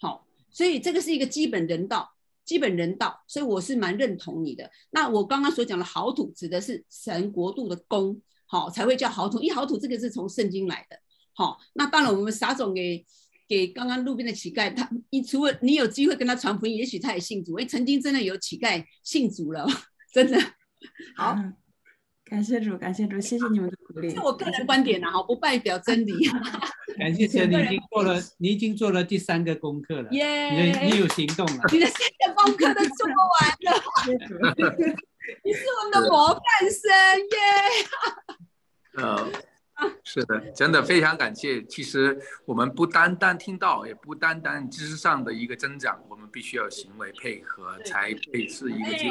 好，所以这个是一个基本人道，基本人道，所以我是蛮认同你的。那我刚刚所讲的好土，指的是神国度的功，好才会叫好土。一好土这个是从圣经来的。好，那当然我们撒种给。给刚刚路边的乞丐，他你除了你有机会跟他传福音，也许他也信主。哎，曾经真的有乞丐信主了，真的。好，感谢主，感谢主，谢谢你们的鼓励。是我个人观点呐，哈，不代表真理。感谢神，你已经做了，你已经做了第三个功课了。耶，你你有行动了。你的三个功课都做完了。你是我们的模范生耶。嗯。是的，真的非常感谢。其实我们不单单听到，也不单单知识上的一个增长，我们必须要行为配合，才配是一个基。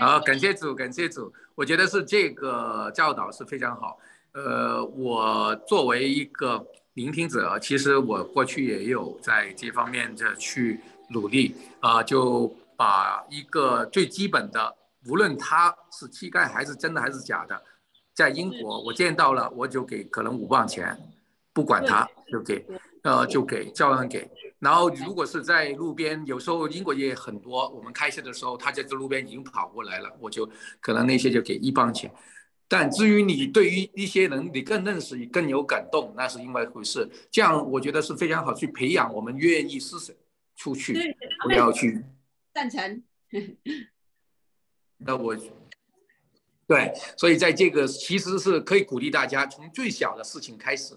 好，感谢主，感谢主。我觉得是这个教导是非常好。呃，我作为一个聆听者，其实我过去也有在这方面的去努力啊，呃，就把一个最基本的，无论他是乞丐还是真的还是假的。在英国，我见到了，我就给可能五磅钱，不管他就给，呃，就给照样给。然后如果是在路边，有时候英国也很多，我们开车的时候，他在这路边已经跑过来了，我就可能那些就给一磅钱。但至于你对于一些人，你更认识，更有感动，那是另外一回事。这样我觉得是非常好，去培养我们愿意施舍出去，不要去赞成。那我。对，所以在这个其实是可以鼓励大家从最小的事情开始，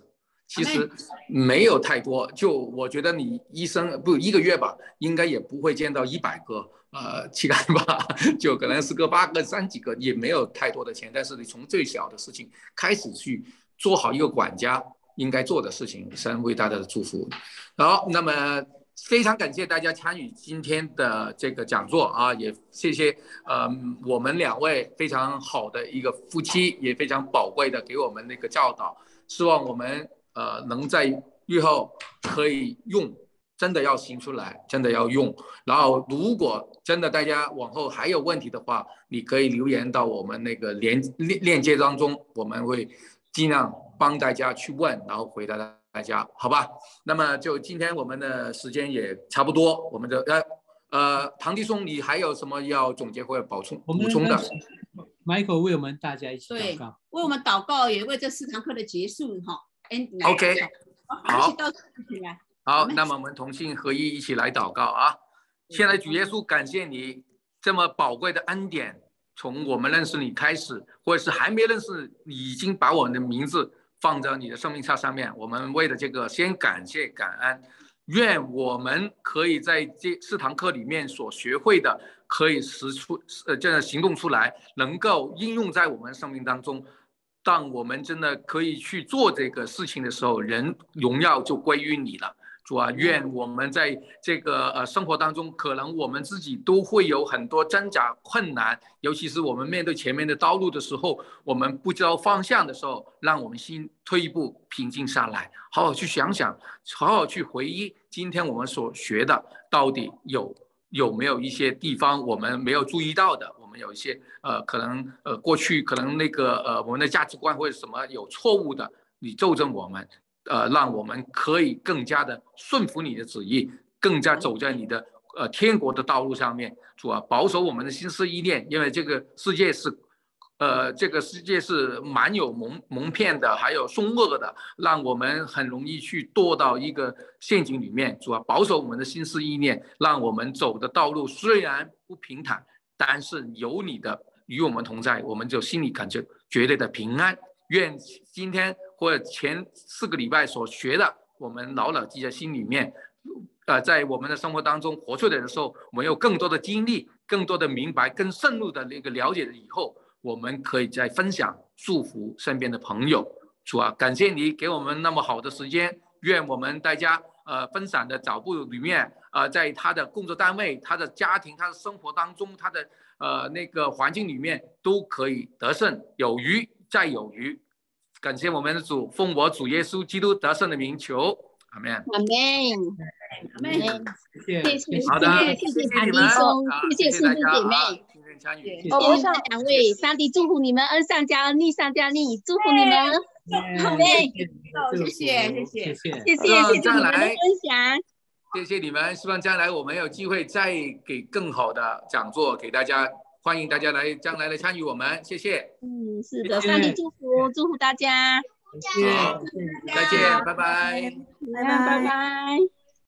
其实没有太多。就我觉得你一生不一个月吧，应该也不会见到一百个呃乞丐吧，就可能是个八个、三几个，也没有太多的钱。但是你从最小的事情开始去做好一个管家应该做的事情，先为大家的祝福。好，那么。非常感谢大家参与今天的这个讲座啊，也谢谢呃我们两位非常好的一个夫妻，也非常宝贵的给我们那个教导。希望我们呃能在日后可以用真的要行出来，真的要用。然后，如果真的大家往后还有问题的话，你可以留言到我们那个连链链接当中，我们会尽量帮大家去问，然后回答大家，好吧？那么就今天我们的时间也差不多，我们的呃呃，唐弟兄，你还有什么要总结或者补充补充的？Michael 为我们大家一起祷告，为我们祷告，也为这四堂课的结束哈。OK，好，到此为止。好，那么我们同心合一，一起来祷告啊！现在主耶稣，感谢你这么宝贵的恩典，从我们认识你开始，或者是还没认识，你已经把我们的名字放在你的生命册上面。我们为了这个，先感谢感恩，愿我们可以在这四堂课里面所学会的，可以实出呃，这样行动出来，能够应用在我们生命当中。当我们真的可以去做这个事情的时候，人荣耀就归于你了。主啊，愿我们在这个呃生活当中，可能我们自己都会有很多挣扎困难，尤其是我们面对前面的道路的时候，我们不知道方向的时候，让我们心退一步，平静下来，好好去想想，好好去回忆今天我们所学的到底有有没有一些地方我们没有注意到的，我们有一些呃可能呃过去可能那个呃我们的价值观或者什么有错误的，你纠正我们。呃，让我们可以更加的顺服你的旨意，更加走在你的呃天国的道路上面，主啊，保守我们的心思意念，因为这个世界是，呃，这个世界是蛮有蒙蒙骗的，还有凶恶的，让我们很容易去堕到一个陷阱里面。主啊，保守我们的心思意念，让我们走的道路虽然不平坦，但是有你的与我们同在，我们就心里感觉绝对的平安。愿今天。或前四个礼拜所学的，我们牢牢记在心里面，呃，在我们的生活当中活出来的时候，我们有更多的经历，更多的明白，更深入的那个了解了以后，我们可以再分享，祝福身边的朋友。主啊，感谢你给我们那么好的时间，愿我们大家呃分享的脚步里面，呃，在他的工作单位、他的家庭、他的生活当中、他的呃那个环境里面，都可以得胜，有余再有余。感谢我们的主，奉我主耶稣基督得胜的名求，阿门。阿门。阿门。谢谢。好的，谢谢唐弟兄，谢谢师弟姐妹。今天参与。我上两位，上帝祝福你们，恩上加恩，逆上加逆，祝福你们。好嘞。谢谢，谢谢，谢谢，谢谢，谢谢你们的分享。谢谢你们，希望将来我们有机会再给更好的讲座给大家。欢迎大家来，将来来参与我们，谢谢。嗯，是的，上帝祝福，祝福大家。好，再见，拜拜。拜拜，拜拜。